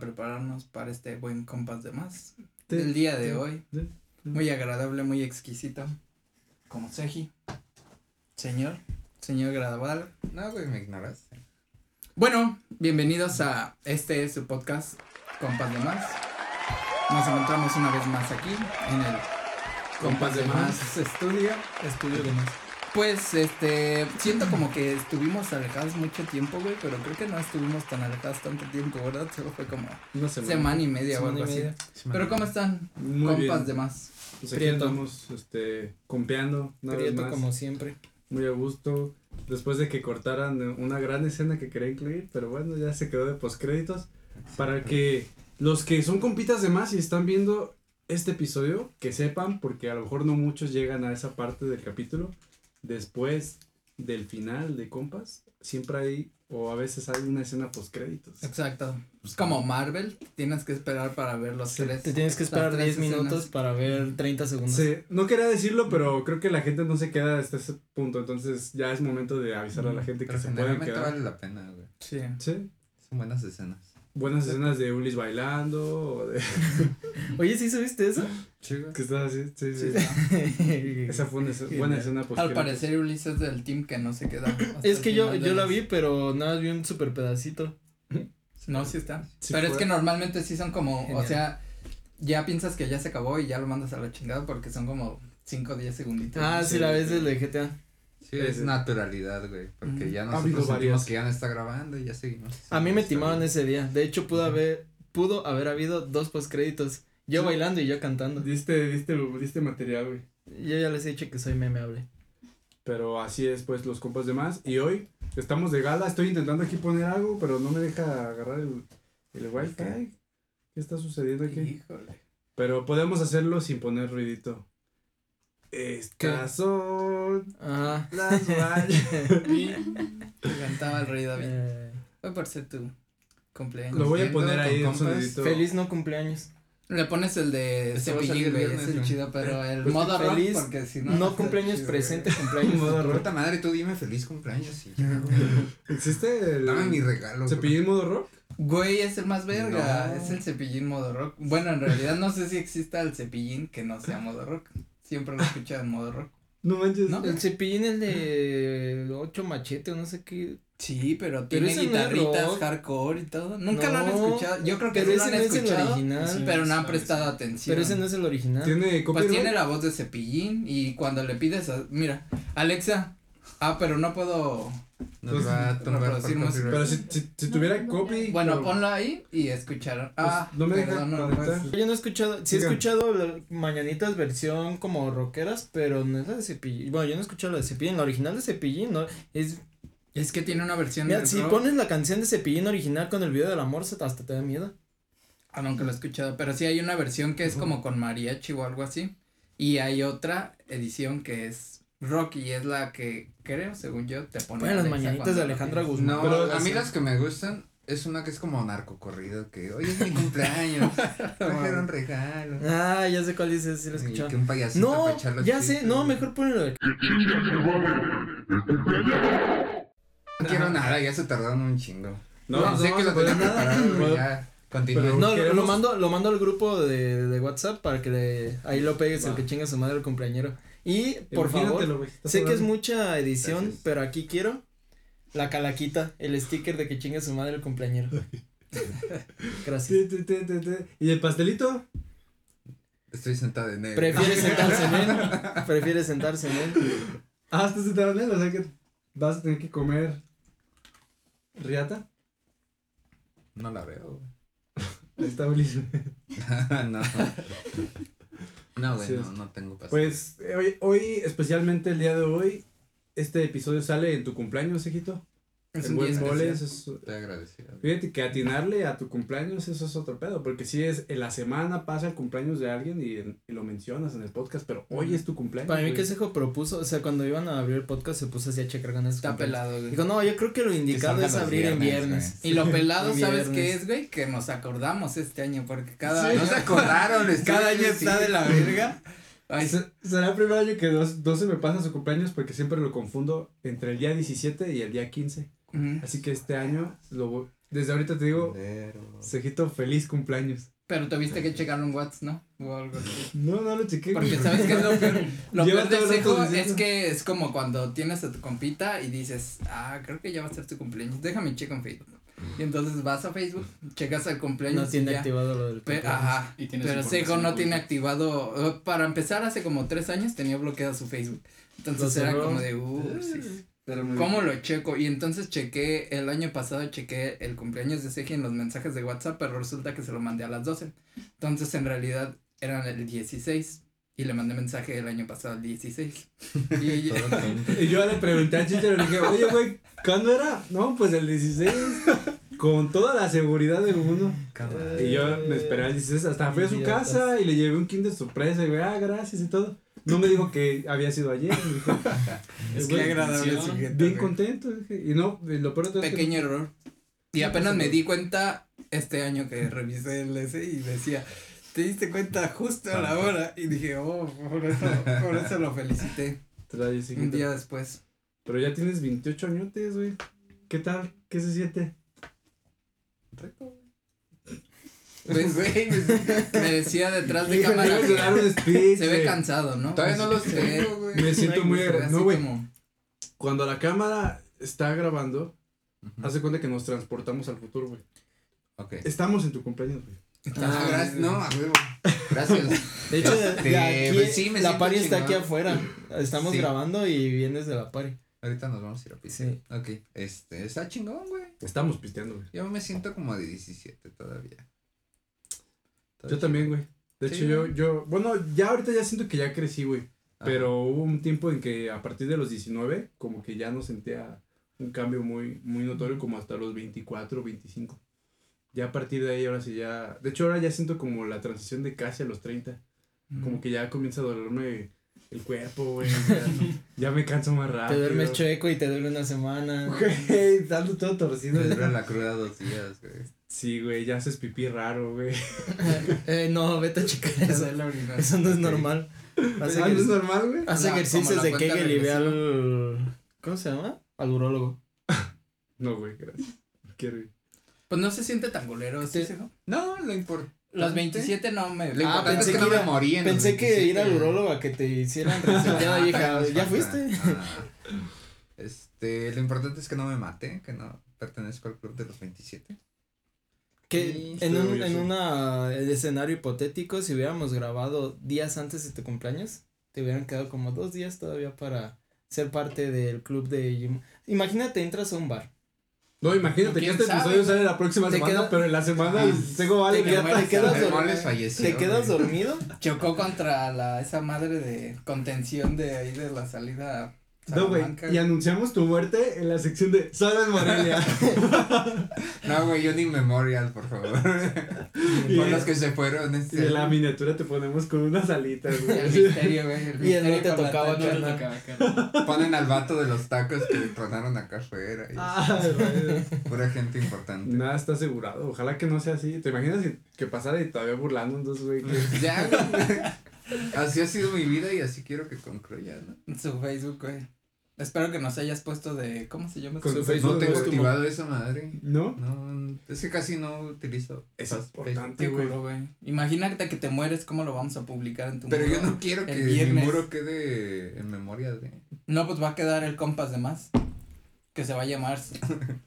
prepararnos para este buen compas de más. Sí, El día de sí, hoy. sí. Muy agradable, muy exquisito. Como Seji. Señor. Señor agradable. No, güey, me ignoraste. Bueno, bienvenidos a este su podcast, Compas de Más. Nos encontramos una vez más aquí en el Compas de Más. Estudio. Estudio de más. Pues, este, siento como que estuvimos alejados mucho tiempo, güey, pero creo que no estuvimos tan alejados tanto tiempo, ¿verdad? Solo fue como Una semana, semana. y media o Semana algo y así. Pero ¿cómo están? Muy Compas bien. de más. Pues aquí Prieto. andamos, este, compeando, una vez Prieto más, como siempre. muy a gusto, después de que cortaran una gran escena que quería incluir, pero bueno, ya se quedó de postcréditos, para que los que son compitas de más y están viendo este episodio, que sepan, porque a lo mejor no muchos llegan a esa parte del capítulo, después del final de compas, siempre hay, o a veces hay una escena postcréditos. Exacto. Es como Marvel, tienes que esperar para ver los tres. Te tienes que esperar tres 10 minutos para ver 30 segundos. Sí, no quería decirlo, pero creo que la gente no se queda hasta ese punto, entonces ya es momento de avisar a la gente que se pueden quedar. vale la pena, güey. Sí. Sí, Son buenas escenas. Buenas escenas de Ulis bailando, o de Oye, ¿sí subiste eso? Sí, que estás así, sí, sí. Sí. Esa fue una escena- buena escena pues, Al parecer Ulises es del team que no se queda. Es que yo, yo la vi, pero nada más vi un super pedacito. No, sí está. Sí Pero es que normalmente sí son como, o sea, ya piensas que ya se acabó y ya lo mandas a la chingada porque son como 5 o 10 segunditos. Ah, sí, la ves del de GTA. Sí, es naturalidad, güey. Porque ya nosotros sentimos varias. que ya no está grabando y ya seguimos. A mí me bien. ese día. De hecho, pudo haber, pudo haber habido dos postcréditos. Yo Sí. bailando y yo cantando. Diste, diste, diste material, güey. Yo ya les he dicho que soy memeable. Pero así es, pues, los compas de más. Y hoy estamos de gala. Estoy intentando aquí poner algo, pero no me deja agarrar el, el wifi. ¿Qué? ¿Qué está sucediendo aquí? Híjole. Pero podemos hacerlo sin poner ruidito. Estas son Ah. las vallas. Te cantaba el rey David. Eh, Fue por ser tu cumpleaños. Lo voy a poner ahí sonidito. feliz no cumpleaños. Le pones el de Este cepillín, güey, es el chido, pero el Pues modo rock, feliz, porque si no. Cumpleaños chido, presente, cumpleaños Modo futuro. Puta madre, tú dime feliz cumpleaños y ya, güey. ¿Existe el Dame mi regalo. cepillín modo rock? Güey, es el más verga, No. es el cepillín modo rock. Bueno, en realidad no sé si exista el cepillín que no sea modo rock. Siempre lo he escuchado en modo rock. No manches. ¿No? El cepillín, el de 8 machete o no sé qué. Sí, pero Pero tiene ese no guitarritas hardcore y todo. Nunca lo han escuchado. Yo creo que pero sí lo ese han no es el escuchado, original. pero no han prestado atención. Pero ese no es el original. ¿Tiene Pues tiene la voz de cepillín y cuando le pides, a- mira, Alexa, ah, pero no puedo, Nos va a música. Pero si, si, si tuviera copy. bueno, pero- ponlo ahí y escuchar. Ah, Pues, no me deja perdón, no, pues, Yo no he escuchado, sí he escuchado la- mañanitas versión como rockeras, pero no es la de Cepillín. Bueno, yo no he escuchado la de Cepillín, la original de Cepillín, no, es, es que tiene una versión mira, de si rock. pones la canción de Cepillín original con el video del amor, se te- hasta te da miedo. Ah, nunca lo he escuchado, pero sí hay una versión que es como con mariachi o algo así. Y hay otra edición que es rock y es la que creo, según yo, te pone. Bueno, las mañanitas de Alejandra. Guzmán. No, Pero a mí las que me gustan es una que es como narcocorrido, que hoy es mi cumpleaños, trajeron regalo. Ah, ya sé cuál dices, sí lo escuchado. que un payasito No, para ya sé, no, mejor ponelo de No quiero nada, ya se tardaron un chingo. No, No, no sé que lo tenía preparado, ya. No, lo- queremos- lo mando, lo mando al grupo de, de WhatsApp para que le, ahí lo pegues el que chinga su madre el cumpleañero. Y, por favor, Sé que es mucha edición, Gracias. pero aquí quiero la calaquita, el sticker de que chinga su madre el cumpleañero. Gracias. ¿Y el pastelito? Estoy sentado en él. Prefiere sentarse en él. Prefiere sentarse en él. Ah, estás sentado en él, o sea que vas a tener que comer riata. No la veo, está Ulis. güey. no. No, güey, no, no tengo pastel. Pues hoy, hoy, especialmente el día de hoy, este episodio sale en tu cumpleaños, hijito. Es en un buen día mole, especial. eso es- Estoy agradecido. Fíjate que atinarle a tu cumpleaños, eso es otro pedo, porque si es en la semana pasa el cumpleaños de alguien y, y lo mencionas en el podcast, pero hoy es tu cumpleaños. Para mí que Sejo propuso, o sea, cuando iban a abrir el podcast se puso así a checar ganas. Está pelado, güey. Dijo, no, yo creo que lo indicado es abrir en viernes, viernes. Y lo pelado, ¿sabes qué es, güey? Que nos acordamos este año, porque cada Sí. año. No se acordaron, Cada año está sí. de la verga. Ay, Será el primer año que dos, 12 me pasa su cumpleaños porque siempre lo confundo entre el día 17 y el día 15. Así que este año, lo, voy- desde ahorita te digo, Pero- Cejito, feliz cumpleaños. Pero tuviste que checar un WhatsApp, ¿no? O algo así. No, no lo chequé. Porque sabes que es lo peor, lo peor del cejo es que es como cuando tienes a tu compita y dices, ah, creo que ya va a ser tu cumpleaños, déjame checo en Facebook. Y entonces vas a Facebook, checas el cumpleaños No y tiene ya. activado lo del Pe- cumpleaños. ajá, Y tienes pero Sejo no tiene activado, para empezar hace como tres años tenía bloqueado su Facebook. Entonces ¿Lo era como de, uh, sí. Pero ¿Cómo bien. lo checo? Y entonces chequé, el año pasado chequé el cumpleaños de Seji en los mensajes de WhatsApp, pero resulta que se lo mandé a las 12. Entonces en realidad eran el 16 y le mandé mensaje el año pasado el 16. Y ella-. Y yo le pregunté a Chicho, le dije, oye, güey, ¿cuándo era? No, pues el 16. Con toda la seguridad del mundo. Y yo me esperé al 16, hasta fui a su casa y le llevé un kinder sorpresa y güey, ah, gracias y todo. No me dijo que había sido ayer, me dijo, Es Qué que agradable sujeto. bien güey. contento. Y no, lo peor de todo es que- pequeño error. Y apenas me di cuenta este año que revisé el S y decía, te diste cuenta justo a la hora. Y dije, oh, por eso, por eso lo felicité. Trae, sí, Un día después. Pero ya tienes 28 añotes, güey. ¿Qué tal? ¿Qué se siente? Pues, güey, me decía detrás de Híjole, cámara un speech, se ve cansado, ¿no? Todavía no ve- tengo, güey. Me siento muy se ve agra- así No, güey. como- Cuando la cámara está grabando, Ujú. hace cuenta que nos transportamos al futuro, güey. Ok. Estamos en tu cumpleaños, güey. Ah, gracias. No, a huevo. Gracias. De hecho, de- de aquí, pues sí, me la pari está aquí afuera. Estamos Sí. grabando y vienes de la pari. Ahorita nos vamos a ir a pisar. Sí. Ok. Este, está chingón, güey. Estamos pisteando, güey. Yo me siento como de 17 todavía. Yo también, güey. De Sí, hecho, yo, yo, bueno, ya ahorita ya siento que ya crecí, güey. Ajá. Pero hubo un tiempo en que a partir de los 19, como que ya no sentía un cambio muy, muy notorio, como hasta los 24, 25. Ya a partir de ahí, ahora sí ya. De hecho, ahora ya siento como la transición de casi a los 30. Como que ya comienza a dolerme el cuerpo, güey. Ya, ya me canso más rápido. Te duermes chueco y te duele una semana. Güey, dando todo torcido. Me dura la cruda dos días, güey. Sí, güey, ya haces pipí raro, güey. Eh, no, vete a checar Te eso. no es normal. Haz, Ah, ¿no es normal, güey? haz La- ejercicios de Kegel y ve al. ¿Cómo se llama? Al urólogo. No, güey, gracias. Quiero ir. Pues no se siente tan golero, ¿sí? No, lo importante. Los 27 no me... Ah, pensé que, que no me Pensé que 27. ir al urólogo a que te hicieran reseteada nos ¿ya fuiste? Este, lo importante es que no me mate, que no pertenezco al club de los 27. Que Sí, en un en una escenario hipotético, si hubiéramos grabado días antes de tu cumpleaños, te hubieran quedado como dos días todavía para ser parte del club de. Imagínate, entras a un bar. No, imagínate que ¿Quién este sabe, episodio sale la próxima Te semana, queda- pero en la semana tengo vale. Te te quedas falleció. Te quedas dormido. Chocó contra la, esa madre de contención de ahí de la salida No, güey. Y anunciamos tu muerte en la sección de Solo en Morelia. No, güey, yo ni memorial, por favor. Y por en- los que se fueron. y Este, en la miniatura te ponemos con unas alitas, El güey. misterio, güey. El Y mí misterio te tocaba. No te tocaba. Ponen al vato de los tacos que tronaron acá afuera. y güey. Pura gente importante. Nada está asegurado. Ojalá que no sea así. ¿Te imaginas que pasara y todavía burlándonos, güey? que- Ya, güey. Así ha sido mi vida y así quiero que concluya, ¿no? Su Facebook, güey. Espero que nos hayas puesto de. ¿Cómo se llama? Con Facebook No tengo activado esa madre. ¿No? No, es que casi no utilizo. Es importante, Qué güey. Imagínate que te mueres, ¿cómo lo vamos a publicar en tu Pero muro? yo no quiero que el mi muro quede en memoria de. No, pues va a quedar el compas de más. Que se va a llamar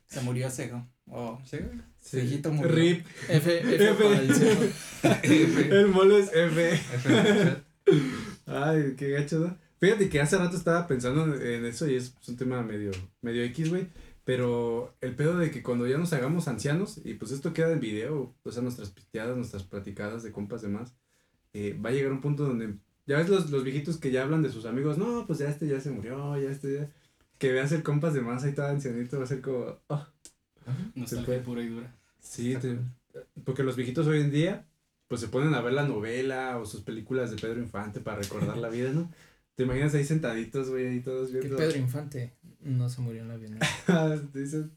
Se murió Sego. O ¿Sí, güey? Sí. Viejito murió. RIP. F, F, F. para el cielo. F. El es F. F. Ay, qué gacho, ¿no? Fíjate que hace rato estaba pensando en- eso y es un tema medio, medio X, güey. Pero el pedo de que cuando ya nos hagamos ancianos, y pues esto queda en video, o sea, nuestras pisteadas, nuestras platicadas de compas de más, eh, va a llegar un punto donde, ya ves los, los viejitos que ya hablan de sus amigos, no, pues ya este ya se murió, ya este ya. Que veas el compas de más ahí todo ancianito, va a ser como, oh, Nostalgia pura y dura. sí, te- porque los viejitos hoy en día, pues se ponen a ver la novela o sus películas de Pedro Infante para recordar la vida, ¿no? Te imaginas ahí sentaditos, güey, ahí todos Que viendo. Pedro Infante no se murió en la Bienal. dicen,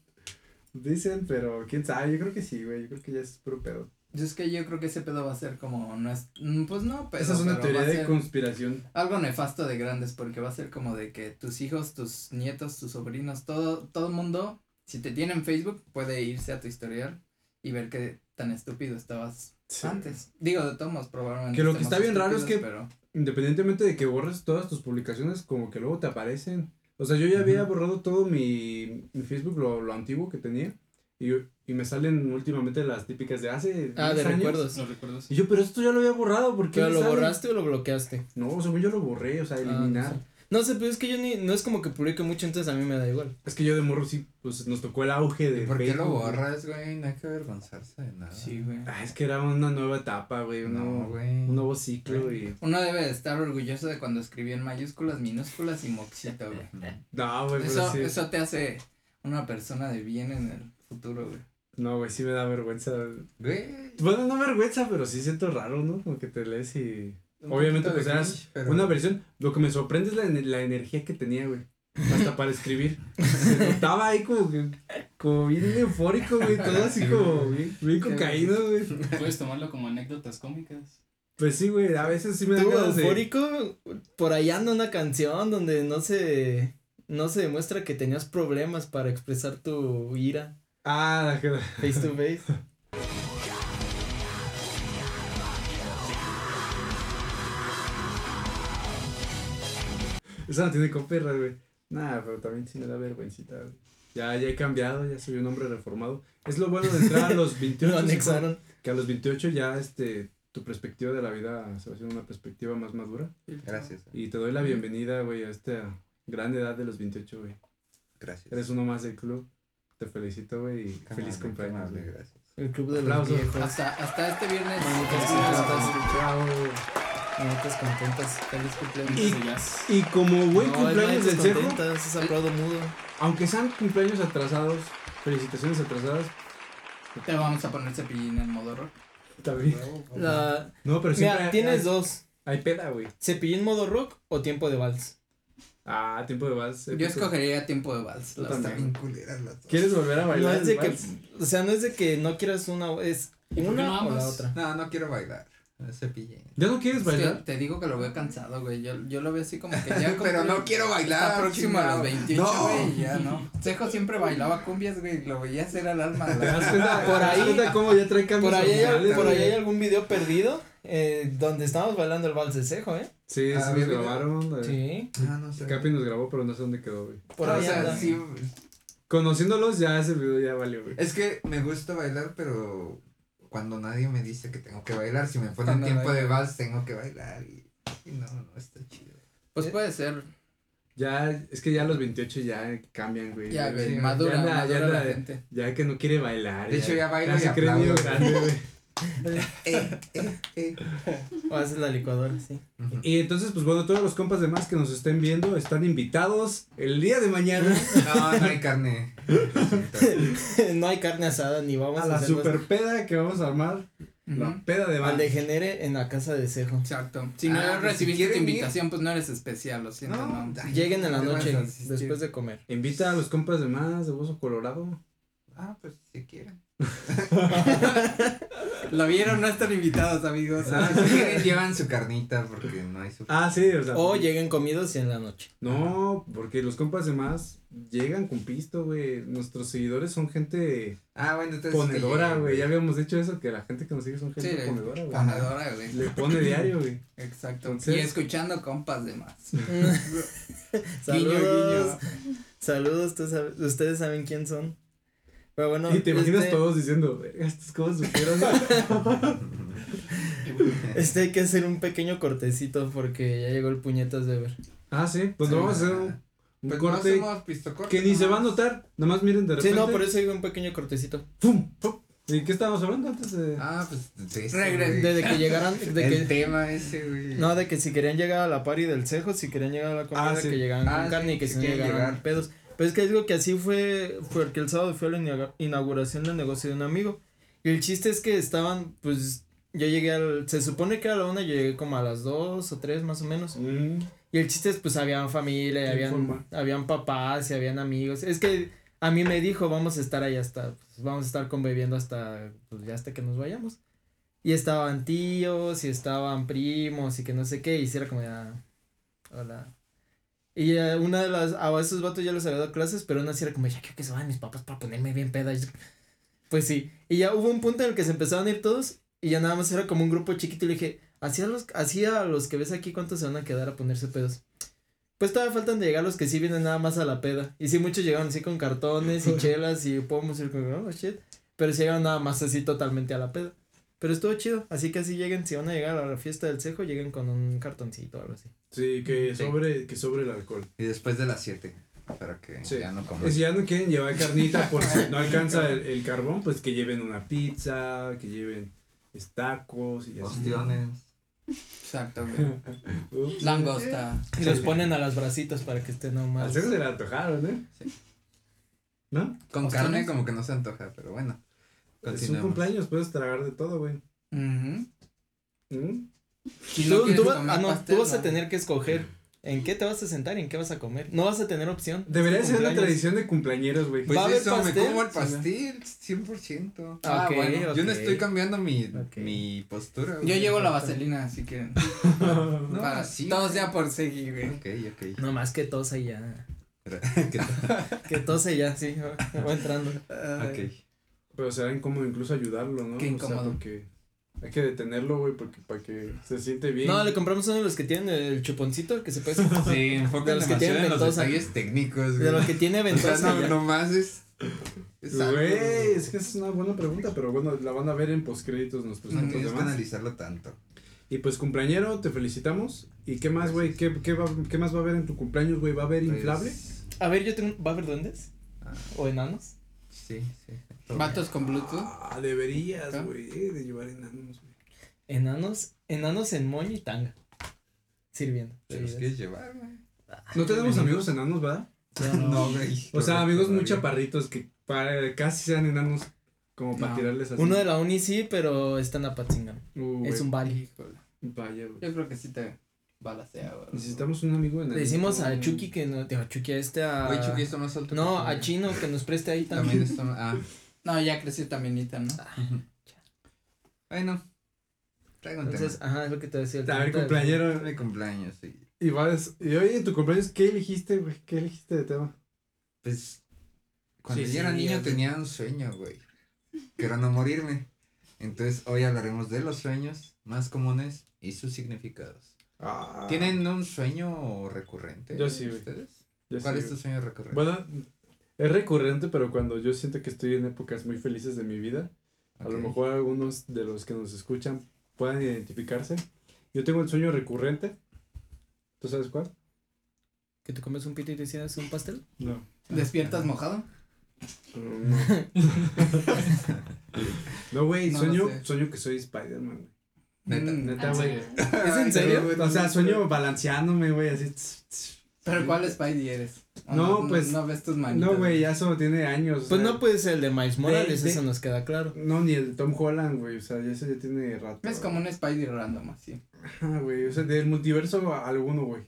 dicen, pero quién sabe, yo creo que sí, güey, yo creo que ya es puro pedo. Yo es que yo creo que ese pedo va a ser como. No es, mm, pues no, pero. Esa es una teoría de conspiración. Algo nefasto de grandes, porque va a ser como de que tus hijos, tus nietos, tus sobrinos, todo, todo el mundo si te tiene en Facebook, puede irse a tu historial y ver qué tan estúpido estabas Sí. antes. Digo, de todos modos, probablemente. Que lo que está bien raro es que- Pero, Independientemente de que borres todas tus publicaciones, como que luego te aparecen. O sea, yo ya había borrado todo mi, mi Facebook, lo, lo antiguo que tenía. Y, y me salen últimamente las típicas de hace Ah, 10 de años. recuerdos. ¿Lo recuerdas? Y yo, pero esto ya lo había borrado, ¿por qué ¿Pero lo sale? borraste o lo bloqueaste? No, según yo lo borré, o sea, Ah, eliminar. no sé. No sé, pues es que yo ni, no es como que publique mucho, entonces a mí me da igual. Es que yo de morro sí, pues nos tocó el auge de ¿Y por qué lo güey. borras, güey? No hay que avergonzarse de nada. sí, güey. Ah, es que era una nueva etapa, güey, No, güey. un nuevo ciclo y... Uno debe de estar orgulloso de cuando escribió en mayúsculas, minúsculas y moxito, güey. No, güey, pero Eso, sí. eso te hace una persona de bien en el futuro, güey. No, güey, sí me da vergüenza. Güey. Bueno, no vergüenza, pero sí siento raro, ¿no? Como que te lees y... un Obviamente, pues pero- una versión. Lo que me sorprende es la, la energía que tenía, güey. Hasta para escribir. Se notaba ahí como que, como bien eufórico, güey. Todo así como bien, bien cocaína, güey. Puedes tomarlo como anécdotas cómicas. Pues sí, güey, a veces sí me da ganas de... eufórico, por ahí anda una canción donde no se, no se demuestra que tenías problemas para expresar tu ira Ah, la que- face to face. esa no tiene copyright, güey. Nah, pero también sí me da vergüencita, güey. Ya, ya he cambiado, ya soy un hombre reformado. Es lo bueno de entrar a los 28. Lo anexaron. Que a los 28 ya, este, tu perspectiva de la vida se va haciendo una perspectiva más madura. Gracias. Y te doy la bienvenida, güey, a esta gran edad de los 28, güey. Gracias. Eres uno más del club. Te felicito, güey, y feliz cumpleaños. gracias. El club de los Aplausos. viejos. Hasta, hasta este viernes. Manitas Manitas contentas. Feliz cumpleaños. Y- Ese jazz. Y como buen No, cumpleaños del es aplaudo mudo. aunque sean cumpleaños atrasados, felicitaciones atrasadas, Te vamos a poner cepillín en modo rock. también. La... No, pero siempre Mira, hay- tienes hay, dos. hay peda, güey. ¿Cepillín modo rock o tiempo de vals? Ah, tiempo de vals. Yo épico. escogería tiempo de vals. Yo las también. tres. Bien culeras las dos. ¿Quieres volver a No bailar? es de que, o sea, no es de que no quieras una, es ¿Y por qué una no o la otra. No, no quiero bailar. Cepillín. ¿Ya no quieres bailar? te digo que lo veo cansado, güey. Yo, yo lo veo así como que ya. Pero no quiero bailar. Está próximo a los chingado. 28, No. güey. Ya no. Cejo siempre bailaba cumbias, güey. Lo veía hacer al alma. ¿Te das cuenta? Por ¿Te das ahí- cómo ya trae Por ahí, hay, por ahí hay algún video perdido eh, donde estábamos bailando el vals de cejo, ¿eh? Sí, Ah, sí nos grabaron. eh, Sí. Ah, no sé. Capi nos grabó, pero no sé dónde quedó, güey. Por o ahí sea, anda. sí, Conociéndolos, ya ese video ya valió, güey. Es que me gusta bailar, pero cuando nadie me dice que tengo que bailar, si me ponen Cuando tiempo nadie- de vals, tengo que bailar y, y no, no está chido. Pues puede ser. Ya, es que ya los 28 ya cambian, güey. Ya, güey. madura, ya anda- ya madura la anda- gente. Ya que no quiere bailar. De hecho, ya bailo y se cree grande, güey. Eh, eh, eh. O haces la licuadora, sí. Y entonces, pues bueno, todos los compas demás que nos estén viendo están invitados el día de mañana No, no hay carne. no hay carne asada ni vamos a a, la super peda que vamos a armar. Ujú. La peda de al degenere en la casa de cejo. Exacto. Si Ah, no pues, si recibiste tu ir. invitación, pues no eres especial, lo siento, No, no. ay, Lleguen en la ¿dónde noche después de comer. Invita a los compas demás de Bozo Colorado. Ah, pues si quieren. Lo vieron, no están invitados, amigos. Ah, si quieren, llevan su carnita porque no hay su. Ah, sí, o sea. O lleguen comidos y en la noche. No, porque los compas demás llegan con pisto, güey. Nuestros seguidores son gente Ah, bueno, entonces. ponedora, sí, güey. Ya habíamos dicho eso, que la gente que nos sigue son gente Sí, ponedora, güey. Ponedora, güey. Le pone diario, güey. Exacto. Entonces- y escuchando compas de más. Saludos. Saludos, tú sabes- ustedes saben quién son. Pero bueno, Y te imaginas este, todos diciendo, "Verga, estos compas supieron. este hay que hacer un pequeño cortecito porque ya llegó el puñetas de ver. ah, sí, pues Sí, vamos a hacer un, ah, un Pues corte no que ni se va a nomás. notar. Nada más miren de Sí, repente. no, por eso digo un pequeño cortecito. ¡Pum! ¡Pum! ¿Y qué estábamos hablando antes de.? Ah, pues de ese, Regre- güey. De, que llegaran, de El que, tema ese, güey. no, de que si querían llegar a la party del cejo, si querían llegar a la comida, Ah, sí. que llegaran Ah, con sí, carne y que si si no llegaran llegar. pedos. Pero es que digo que así fue, fue que el sábado fue la inaugura- inauguración del negocio de un amigo. Y el chiste es que estaban, pues, yo llegué al, se supone que era la una, yo llegué como a las dos o tres más o menos. Mm, Y el chiste es, pues, habían familia, y habían, habían papás y habían amigos. Es que a mí me dijo, vamos a estar ahí hasta, pues, vamos a estar conviviendo hasta, pues, ya hasta que nos vayamos. Y estaban tíos, y estaban primos, y que no sé qué, y sí era como ya, hola. Y eh, una de las, a esos vatos ya les había dado clases, pero aún así era como, ya quiero que se vayan mis papás para ponerme bien peda. Y Pues sí. Y ya hubo un punto en el que se empezaron a ir todos y ya nada más era como un grupo chiquito y le dije, así a los, así a los que ves aquí, ¿cuántos se van a quedar a ponerse pedos? Pues todavía faltan de llegar los que sí vienen nada más a la peda. Y sí, muchos llegaron así con cartones y chelas y podemos ir con, oh, shit. Pero sí llegaron nada más así totalmente a la peda. Pero estuvo chido, así que así lleguen, si van a llegar a la fiesta del cejo, lleguen con un cartoncito o algo así. Sí, que Sí. sobre, que sobre el alcohol. Y después de las 7. Para que Sí. ya no coman. si ya no quieren llevar carnita por si no alcanza el, el carbón, pues que lleven una pizza, que lleven tacos y así. Ostiones. Exacto, güey. Langosta. Y los ponen a las bracitas para que estén Al nomás. cejo se le antojaron, ¿eh? Sí. ¿No? Con ¿Ostiones? carne como que no se antoja, pero bueno. Es un cumpleaños, puedes tragar de todo, güey. Ujú. ¿Mm? Si no Tú, quieres tú va- comer ah, no, pastel, tú vas a tener que escoger en qué te vas a sentar y en qué vas a comer. No vas a tener opción. Debería ser una tradición de cumpleañeros, güey. Pues ¿Va a haber eso, me pastel? como el pastel, 100%. Ah, Ah, ok, bueno. Yo no estoy cambiando mi, mi postura. Yo güey. llevo la vaselina, así que. No, para, sí, todos ya por seguir, güey. Ok, ok. No más que tose y ya. Que tose y ya, sí. Va entrando. ok. Pero será incómodo incluso ayudarlo, ¿no? Qué O sea, incómodo. porque hay que detenerlo, güey, porque para que se siente bien. No, le compramos uno de los que tienen el chuponcito que se puede. Sí, enfocan De los que tienen en los ventosa. detalles técnicos, De güey. los que tiene O sea, ventosa. no, nomás es. Güey, es que esa es una buena pregunta, pero bueno, la van a ver en postcréditos nuestros No tienes que analizarlo tanto. Y pues cumpleañero, te felicitamos. ¿Y qué más, güey? ¿Qué, qué, va, ¿Qué más va a haber en tu cumpleaños, güey? ¿Va a haber Pues, inflable? A ver, yo tengo. ¿Va a haber duendes? ah, ¿O enanos? sí, sí. Vatos con Bluetooth. Ah, deberías, ¿Ah? güey, de llevar enanos, güey. Enanos. Enanos en moño y tanga. Sirviendo. ¿Te los quieres llevar, güey? No tenemos amigos enanos, ¿verdad? no. No, güey. O sea, amigos muy chaparritos que para, casi sean enanos como para No. tirarles así. Uno de la uni sí, pero está en Apatzingán. Uh, Es güey. un. Híjole. Vaya, güey. Yo creo que sí te balacea, güey. Necesitamos un amigo enano. Le decimos a Chucky que no. Digo, a Chucky a este a. Güey, Chucky está más alto. No, a. Chino que nos preste ahí También también. más. Ah. No, ya creció también, Ethan, ¿no? Bueno. Traigo un Entonces, tema. ajá, es lo que te decía. el A ver, cumpleañero. Mi cumpleaños, sí. Y, vas, y oye, en tu cumpleaños, ¿qué elegiste, güey? ¿Qué elegiste de tema? Pues. Cuando Sí, yo era sí, niño es tenía un sueño, güey. Que era no morirme. Entonces, hoy hablaremos de los sueños más comunes y sus significados. Ah, ¿Tienen un sueño recurrente? Yo sí, güey. ¿Ustedes? yo ¿Cuál sí, es tu sueño recurrente? Bueno, es recurrente, pero cuando yo siento que estoy en épocas muy felices de mi vida, a lo mejor algunos de los que nos escuchan puedan identificarse. Yo tengo el sueño recurrente. ¿Tú sabes cuál? Que te comes un pito y te hicieras un pastel. No. ¿Despiertas mojado? No. No, güey, No, sueño, no sé. sueño que soy Spider-Man, güey. Neta. Neta, ¿En güey. ¿Es en serio? O sea, sueño balanceándome, güey, así. ¿Pero cuál Spidey eres? ¿O No, pues, No, ves tus manitas. No, güey, ya eso tiene años. o Pues sea, no puede ser el de Miles Morales, de- eso nos queda claro. No, ni el Tom Holland, güey, o sea, ya eso ya tiene rato. Ves como un Spidey random, así. Ajá, güey, o sea, del multiverso a alguno, güey.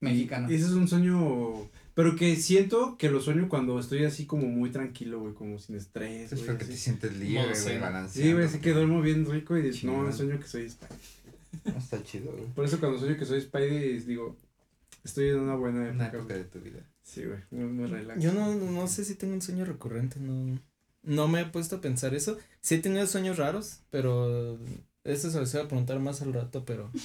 Mexicano. Y ese es un sueño, pero que siento que lo sueño cuando estoy así como muy tranquilo, güey, como sin estrés, Es güey. porque te así. sientes libre, güey. Sí, güey, así que duermo bien rico y dices, no, Chingón. sueño que soy Spidey. No, Está chido, güey. Por eso cuando sueño que soy Spidey, digo, estoy en una buena Una época. época de tu vida. Sí, güey, muy, muy relax. Yo no, no sé si tengo un sueño recurrente, no. No me he puesto a pensar eso. Sí he tenido sueños raros, pero eso se los voy a preguntar más al rato, pero.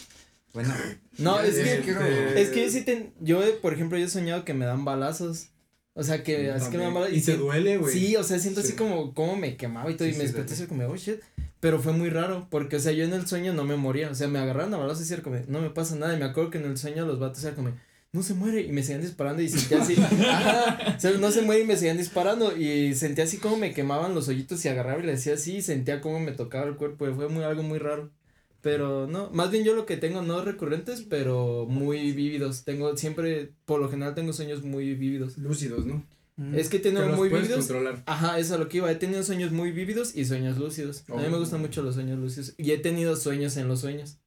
Bueno. No, es que, este- es que yo sí ten, yo, por ejemplo, yo he soñado que me dan balazos. O sea, que así que me dan balazos. Y te sí- duele, güey. Sí, o sea, siento Sí. así como, como me quemaba y todo, Sí, y me sí, desperté así como, oh shit. Pero fue muy raro, porque, o sea, yo en el sueño no me moría, o sea, me agarraron a balazos y era como, no me pasa nada, y me acuerdo que en el sueño los vatos eran como, no se muere, y me seguían disparando y sentía así, ajá, o sea, no se muere y me seguían disparando, y sentía así como me quemaban los hoyitos y agarraba y le decía así, y sentía como me tocaba el cuerpo, y fue muy, algo muy raro. Pero no, más bien yo lo que tengo no recurrentes, pero muy vívidos. Tengo siempre, por lo general tengo sueños muy vívidos. Lúcidos, ¿no? Es que tengo los muy vívidos. controlar. Ajá, eso es a lo que iba. He tenido sueños muy vívidos y sueños lúcidos. A mí me Oh. gustan mucho los sueños lúcidos. Y he tenido sueños en los sueños.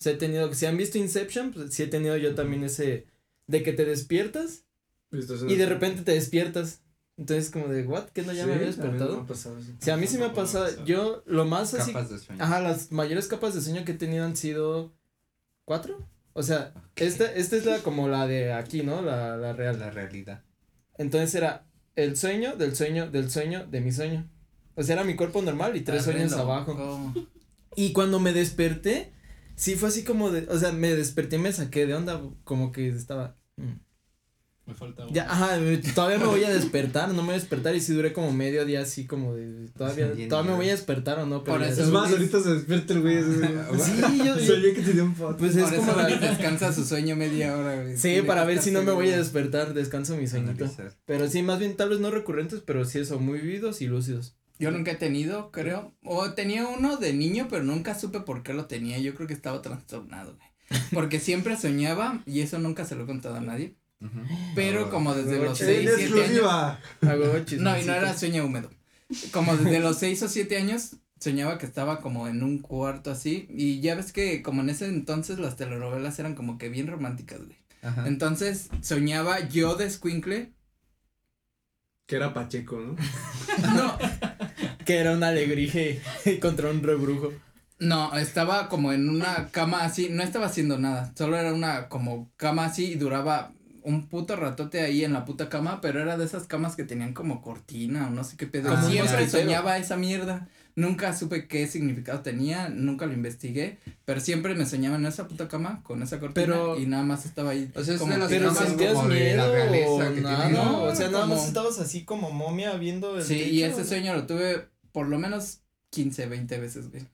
O sea, he tenido, si han visto Inception, pues sí he tenido yo también ese de que te despiertas y de repente te despiertas. Entonces como de, ¿what? ¿Qué no ya me había me despertado? ha pasado. Sí, a mí sí me ha me pasado. pasado. Yo, lo más así. Capas de sueño. Ajá, las mayores capas de sueño que he tenido han sido cuatro. O sea, esta, esta es la como la de aquí, ¿no? La, la real. La realidad. Entonces era el sueño del sueño del sueño de mi sueño. O sea, era mi cuerpo normal y tres sueños abajo. Y cuando me desperté, sí fue así como de, o sea, me desperté y me saqué de onda, como que estaba. mm. Me falta Ya, ajá, todavía me voy a despertar, no me voy a despertar y sí duré como medio día así como de, todavía, todavía me voy a despertar o no, pero Por ya- eso Es más, ahorita se despierta el güey. Sí, yo, Soñé que tenía un foto. pues es Por como eso la, descansa su sueño media hora, güey. sí, para ver si no me voy a despertar, descanso mi sueñito. Analizar. Pero sí, más bien tal vez no recurrentes, pero sí eso, muy vividos y lúcidos. Yo nunca he tenido, creo. O tenía uno de niño, pero nunca supe por qué lo tenía. Yo creo que estaba trastornado, güey. Porque siempre soñaba, y eso nunca se lo he contado a nadie. Pero como desde Luego los che- 6, En 7 años. No, y no era sueño húmedo. Como desde los 6 o 7 años soñaba que estaba como en un cuarto así. Y ya ves que como en ese entonces las telenovelas eran como que bien románticas, güey. Ajá. Entonces soñaba yo de Squinkle. Que era Pacheco, ¿no? No, Que era un alegrije contra un rebrujo. no, estaba como en una cama así. No estaba haciendo nada. Solo era una como cama así y duraba un puto ratote ahí en la puta cama. Pero era de esas camas que tenían como cortina o no sé qué pedo. Como un Siempre soñaba esa mierda. Nunca supe qué significado tenía, nunca lo investigué, pero siempre me soñaba en esa puta cama con esa cortina Pero- y nada más estaba ahí. O sea, es como de las Pero sentías como de la miedo realeza o que nada, no, o sea, nada como- más estabas así como momia viendo el Sí, y ese sueño lo tuve por lo menos 15, 20 veces, güey.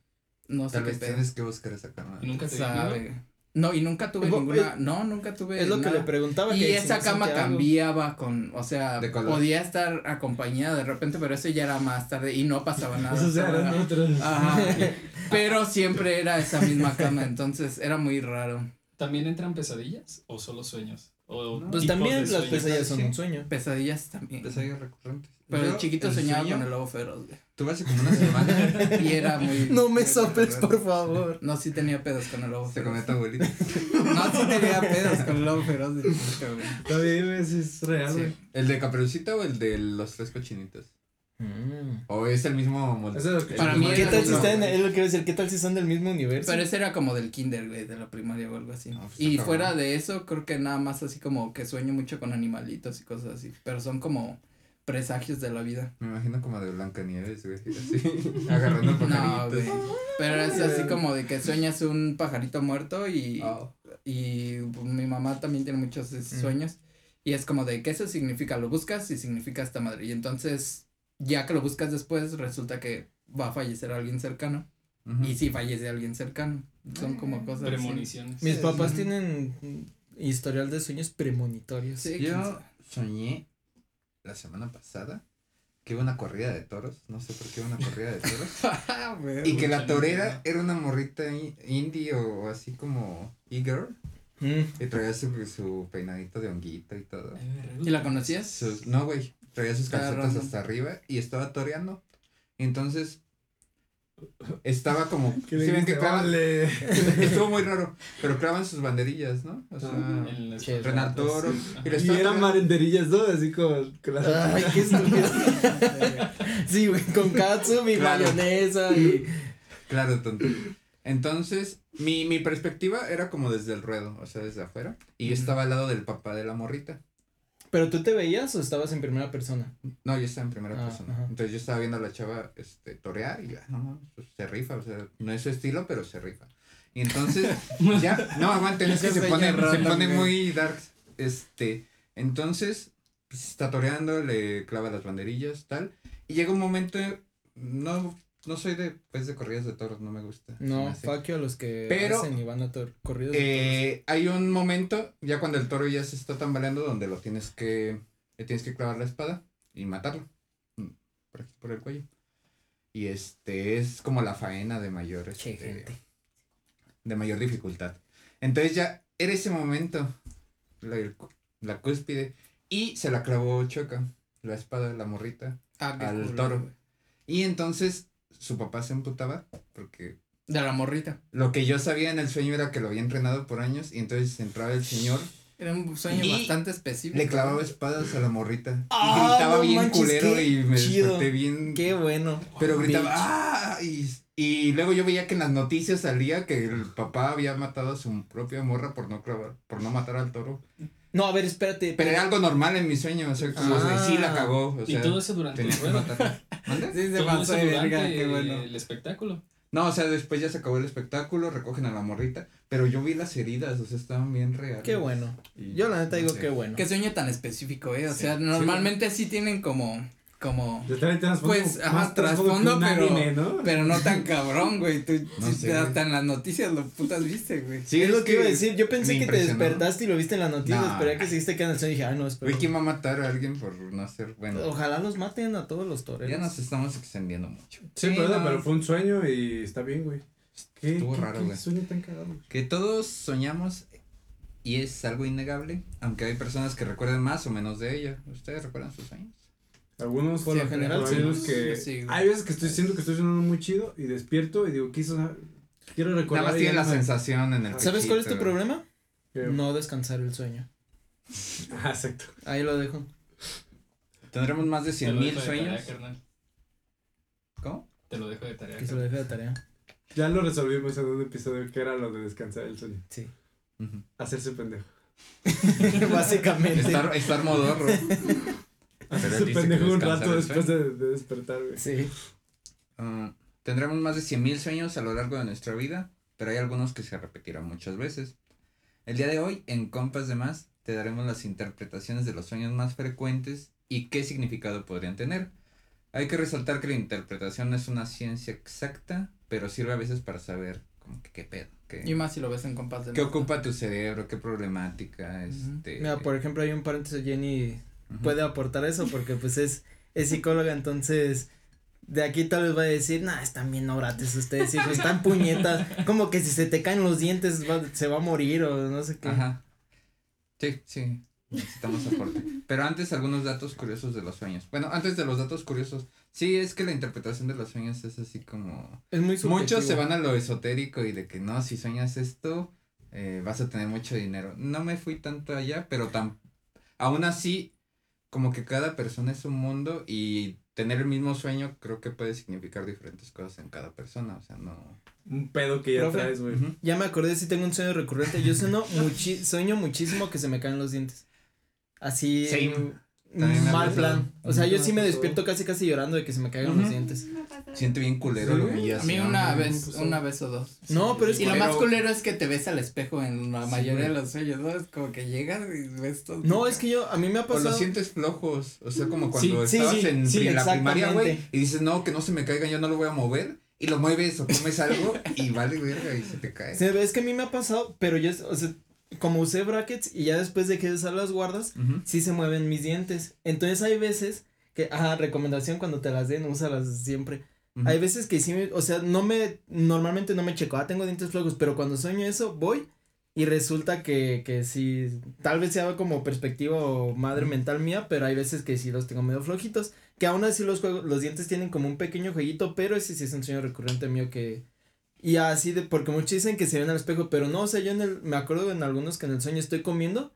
No sé Tal qué vez pedo. tienes que buscar esa cama. Y nunca te. Sabe. No, y nunca tuve ninguna, eh, no, nunca tuve Es lo que le preguntaba. Y que esa cama algo. cambiaba con, o sea, podía estar acompañada de repente, pero eso ya era más tarde y no pasaba nada. Esos eran era- otros. Ajá. Pero siempre era esa misma cama, entonces era muy raro. ¿También entran pesadillas o solo sueños? O No. Pues también las pesadillas son Sí. un sueño. Pesadillas también. Pesadillas recurrentes. Pero Yo, de chiquito el soñaba sueño, con el lobo feroz, güey. Tuve hace como una semana. Y era muy. No me soples, por favor. No, sí tenía pedos con el lobo Se feroz. comió tu abuelita. No, sí tenía pedos con el lobo feroz de güey. Sí es real, Sí. güey. ¿El de Caperucita o el de los tres cochinitos? Mm. ¿O es el mismo molde? Ese es lo que- Para mí ¿Qué era tal si están, es lo que iba a decir, qué tal si están del mismo universo? Pero ese era como del kinder, güey, de la primaria o algo así. No, pues, y fuera cabrón. de eso, creo que nada más así como que sueño mucho con animalitos y cosas así. Pero son como presagios de la vida. Me imagino como de Blancanieves, güey. Así, agarrando No, pajaritos. güey. Pero es así como de que sueñas un pajarito muerto y, Ah, y pues, mi mamá también tiene muchos esos Mm. sueños. Y es como de que eso significa, lo buscas y significa esta madre. Y entonces, ya que lo buscas después, resulta que va a fallecer alguien cercano. Y sí fallece alguien cercano. Son como cosas así. Premoniciones. Mis Sí, papás sí. tienen historial de sueños premonitorios. Sí, Yo soñé la semana pasada que iba una corrida de toros. No sé por qué iba una corrida de toros. Ah, y que la torera era una morrita indie o así como e-girl. Mm. Y traía su, su peinadito de honguito y todo. ¿Y la conocías? Sus- no, güey. Traía sus calcetas hasta arriba y estaba toreando. Entonces estaba como. ¿sí ven que clavan? Estuvo muy raro. Pero clavan sus banderillas, ¿no? O sea, Che, Renan Toro. Y, le Y estaba eran marenderillas, ¿no? Así como con las Ay, qué estúpido. sí, güey, con katsu y Claro. mayonesa y. Claro, tonto. Entonces, mi, mi perspectiva era como desde el ruedo, o sea, desde afuera. Y yo estaba al lado del papá de la morrita. ¿Pero tú te veías o estabas en primera persona? No, yo estaba en primera Ah, persona. ajá. Entonces yo estaba viendo a la chava este, torear y ya, no, no, pues, se rifa, o sea, no es su estilo, pero se rifa. Y entonces, ya, no, aguanten, es que se pone, se pone muy dark. Este, entonces, pues, está toreando, le clava las banderillas, tal. Y llega un momento, no, no soy de, pues, de corridas de toros, no me gusta. No, you a los que Pero, hacen y van a tor corridos. de Eh, hay un momento, ya cuando el toro ya se está tambaleando, donde lo tienes que, le tienes que clavar la espada y matarlo. mm, Por aquí, por el cuello. Y este es como la faena de mayor, toros. Che, este, gente. de mayor dificultad. Entonces ya era ese momento, la, la cúspide, y se la clavó Choca, la espada de la morrita. Ah, al culo, toro. güey. Y entonces su papá se emputaba porque De la morrita. lo que yo sabía en el sueño era que lo había entrenado por años y entonces entraba el señor Era un sueño Y bastante específico. Le clavaba espadas a la morrita. Y Ah, gritaba no bien manches, culero y me chido. desperté bien. Qué bueno. Pero gritaba, Bitch. ¡ah! Y, Y luego yo veía que en las noticias salía que el papá había matado a su propia morra por no clavar, por no matar al toro. No, a ver, espérate. Pero era algo normal en mi sueño, o sea, como Ah. sí la cagó, o y sea, todo eso durante el juego. Sí, se Todo pasó eso de durante verga, qué bueno. el espectáculo. No, o sea, después ya se acabó el espectáculo, recogen a la morrita, pero yo vi las heridas, o sea, estaban bien reales. Qué bueno. Y Yo la neta no digo sé. qué bueno. Qué sueño tan específico, eh. O Sí. sea, Sí, normalmente sí tienen como, como, Pues, ajá, más trasfondo pero- anime, ¿no? pero no tan cabrón, güey. Tú, No sí, sé, hasta güey. en las noticias lo putas viste, güey. Sí, es lo que iba a decir. Yo pensé que te despertaste y lo viste en la noticia. No. Esperé que seguiste quedando en el sueño y dije, ay, no, espera. Güey, ¿quién va a matar a alguien por no hacer, bueno, Ojalá los maten a todos los toreros. ya nos estamos extendiendo mucho. Sí, pero, no, pero fue un sueño y está bien, güey. ¿Qué, Estuvo qué- raro, qué güey. sueño tan cagado? güey? Que todos soñamos y es algo innegable, aunque hay personas que recuerden más o menos de ella. ¿Ustedes recuerdan sus sueños? Algunos Por lo Sí, general, sí. unos que Sí, hay veces que estoy siento que estoy soñando muy chido y despierto y digo, quiso quiero recordar. Nada más tiene la me- sensación en el ¿Sabes cuál es tu problema? ¿Qué? No descansar el sueño. Ah, exacto. Ahí lo dejo. Tendremos más de Te cien lo mil dejo de tarea, sueños. carnal. ¿Cómo? Te lo dejo de tarea. Que se lo deje de tarea. Ya lo resolvimos en un episodio que era lo de descansar el sueño. Sí. Hacerse pendejo. Básicamente. Estar, estar modorro. Pero pendejo un rato después de, de despertar, güey. Sí. Ah, tendremos más de 100.000 sueños a lo largo de nuestra vida, pero hay algunos que se repetirán muchas veces. El día de hoy, en Compas de Más, te daremos las interpretaciones de los sueños más frecuentes y qué significado podrían tener. Hay que resaltar que la interpretación no es una ciencia exacta, pero sirve a veces para saber como que qué pedo, qué, Y más si lo ves en compás de qué ocupa tu cerebro, qué problemática, este... Mira, por ejemplo, hay un paréntesis, Jenny. Puede aportar eso porque pues es, es psicóloga, entonces de aquí tal vez va a decir, nah, están bien orates ustedes, hijos, están puñetas, como que si se te caen los dientes va- se va a morir o no sé qué. Ajá. Sí, sí. Necesitamos aporte. Pero antes algunos datos curiosos de los sueños. Bueno, antes de los datos curiosos. Sí, es que la interpretación de los sueños es así como... Es muy subjetivo. Muchos se van a lo esotérico y de que no, si sueñas esto, eh, vas a tener mucho dinero. No me fui tanto allá, pero tan... Aún así, como que cada persona es un mundo y tener el mismo sueño creo que puede significar diferentes cosas en cada persona. O sea, no... Un pedo que ya Profe. traes, güey. Ya me acordé si tengo un sueño recurrente, yo sueño, muchi sueño muchísimo que se me caen los dientes. Así Same. Mal plan. O sea, yo sí me despierto casi casi llorando de que se me caigan los dientes. Siente bien culero la A mí una vez, una vez o dos. No, pero es Y lo más culero es que te ves al espejo en la mayoría de los sueños, ¿no? Es como que llegas y ves todo. No, es que yo, a mí me ha O pasado. los sientes flojos, o sea, como cuando estabas en, la primaria, güey, y dices, no, que no se me caiga, yo no lo voy a mover, y lo mueves o comes algo, y vale verga, y se te cae. Es que a mí me ha pasado, pero yo, o sea, como usé brackets y ya después de que usar las guardas, sí se mueven mis dientes. Entonces hay veces que, ajá, recomendación cuando te las den, úsalas siempre. Hay veces que sí, me- o sea, no me, normalmente no me checo, ah, tengo dientes flojos, pero cuando sueño eso, voy y resulta que, que sí, tal vez sea como perspectiva o madre mental mía, pero hay veces que sí los tengo medio flojitos, que aún así los juegos, los dientes tienen como un pequeño jueguito, pero ese sí es un sueño recurrente mío que, y así de, porque muchos dicen que se ven al espejo, pero no, o sea, yo en el, me acuerdo en algunos que en el sueño estoy comiendo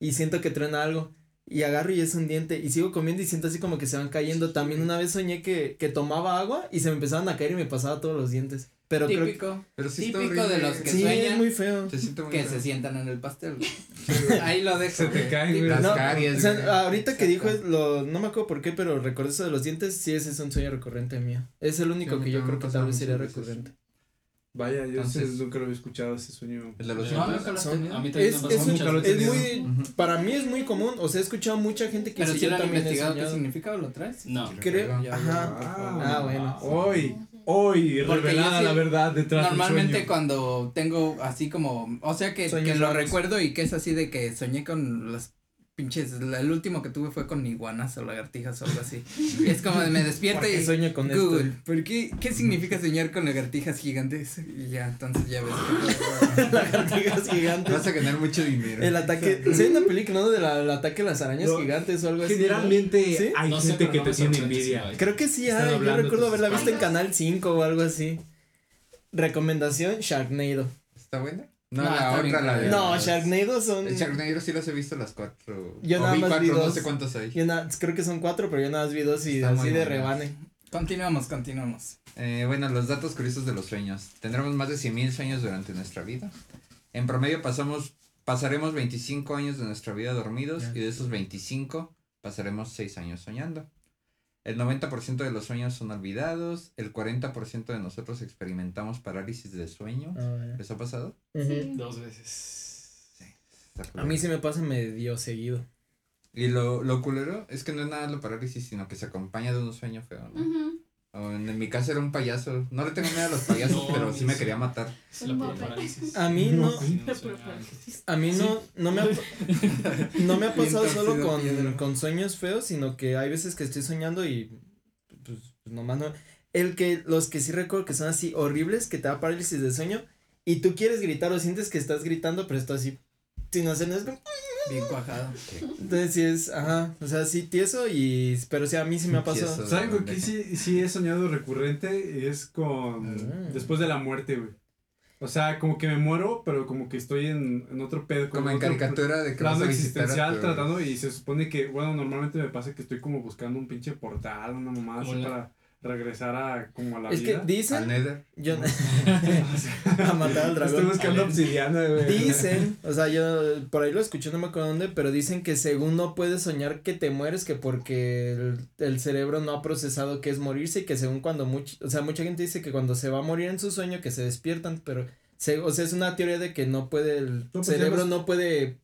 y siento que truena algo. Y agarro y es un diente y sigo comiendo y siento así como que se van cayendo. También una vez soñé que, que tomaba agua y se me empezaban a caer y me pasaba todos los dientes. Pero creo que Típico. Pero sí Típico de los que sí, sueñan es muy feo. Se siente muy que feo. se sientan en el pastel. Ahí lo dejo. Se te güey. cae, güey. Las No, caries, o sea, güey. ahorita que dijo es lo, no me acuerdo por qué, pero recuerdo eso de los dientes, sí, ese es un sueño recurrente mío. Es el único Sí, que yo creo que tal vez sería recurrente. Vaya, yo Entonces- ese nunca lo había escuchado ese sueño. El de los No, nunca lo has tenido. A mí también Es, me un- muy, para mí es muy común, o sea, he escuchado mucha gente que Pero sí, si lo han investigado qué significa o lo traes. No. Creo, ajá. Ah, Ah, bueno. Hoy, hoy, Porque revelada sí- la verdad detrás Normalmente del sueño. cuando tengo así como, o sea que, que lo recuerdo y que es así de que soñé con las pinches, el último que tuve fue con iguanas o lagartijas o algo así. Y es como de me despierta ¿Por qué y sueño con Google, esto? ¿por qué, qué significa soñar con lagartijas gigantes? Y ya, entonces ya ves. Lagartijas gigantes. Vas a ganar mucho dinero. El ataque, ¿sí hay una película, no? De la, el ataque de las arañas No, gigantes o algo así. Generalmente ¿Sí? hay No gente que no te tiene envidia. Creo que sí Están hay, yo recuerdo haberla visto en. Canal 5 o algo así. Recomendación, Sharknado. ¿Está buena? No, No, la otra, la de. No, Sharknado son... El Sharknado sí los he visto las cuatro. Yo O nada vi más cuatro, vi no dos. sé cuántos hay. yo na- creo que son cuatro, pero yo nada más vi dos y Está así de rebane. Continuamos, continuamos. Eh, bueno, los datos curiosos de los sueños. Tendremos más de 100.000 sueños durante nuestra vida. En promedio pasamos, pasaremos 25 años de nuestra vida dormidos Ya. y de esos 25 pasaremos 6 años soñando. El 90% de los sueños son olvidados, el 40% de nosotros experimentamos parálisis de sueño. Ah, ¿Les ha pasado? ujú. Dos veces. Está A mí sí me pasa medio seguido. Y lo, lo culero es que no es nada la parálisis, sino que se acompaña de un sueño feo. O en, mi caso era un payaso. No le tengo miedo a los payasos, No, pero sí me quería matar. A mí no, a mí no, no me ha, no me ha Bien pasado solo con, con sueños feos, sino que hay veces que estoy soñando y pues, pues nomás no. El que, los que sí recuerdo que son así horribles, que te da parálisis de sueño y tú quieres gritar o sientes que estás gritando, pero estás así, hacer nada. es como- Bien cuajado. Entonces sí es, ajá, o sea, sí tieso y, pero sí, a mí sí me ha pasado. Tieso. ¿Saben con qué sí, sí he soñado recurrente? Y es con. Ah. Después de la muerte, güey. O sea, como que me muero, pero como que estoy en, en otro pedo. Como en otro caricatura de que Plano existencial tu- tratando y se supone que, bueno, normalmente me pasa que estoy como buscando un pinche portal, una mamada así Como para regresar a como a la Es que vida. al Nether. yo, a matar al Estoy dragón. buscando obsidiana, güey. Dicen, o sea, yo por ahí lo escuché, no me acuerdo dónde, pero dicen que según no puedes soñar que te mueres, que porque el, el cerebro no ha procesado que es morirse y que según cuando much, o sea, mucha gente dice que cuando se va a morir en su sueño que se despiertan, pero se, o sea, es una teoría de que no puede, el pues, cerebro no puede,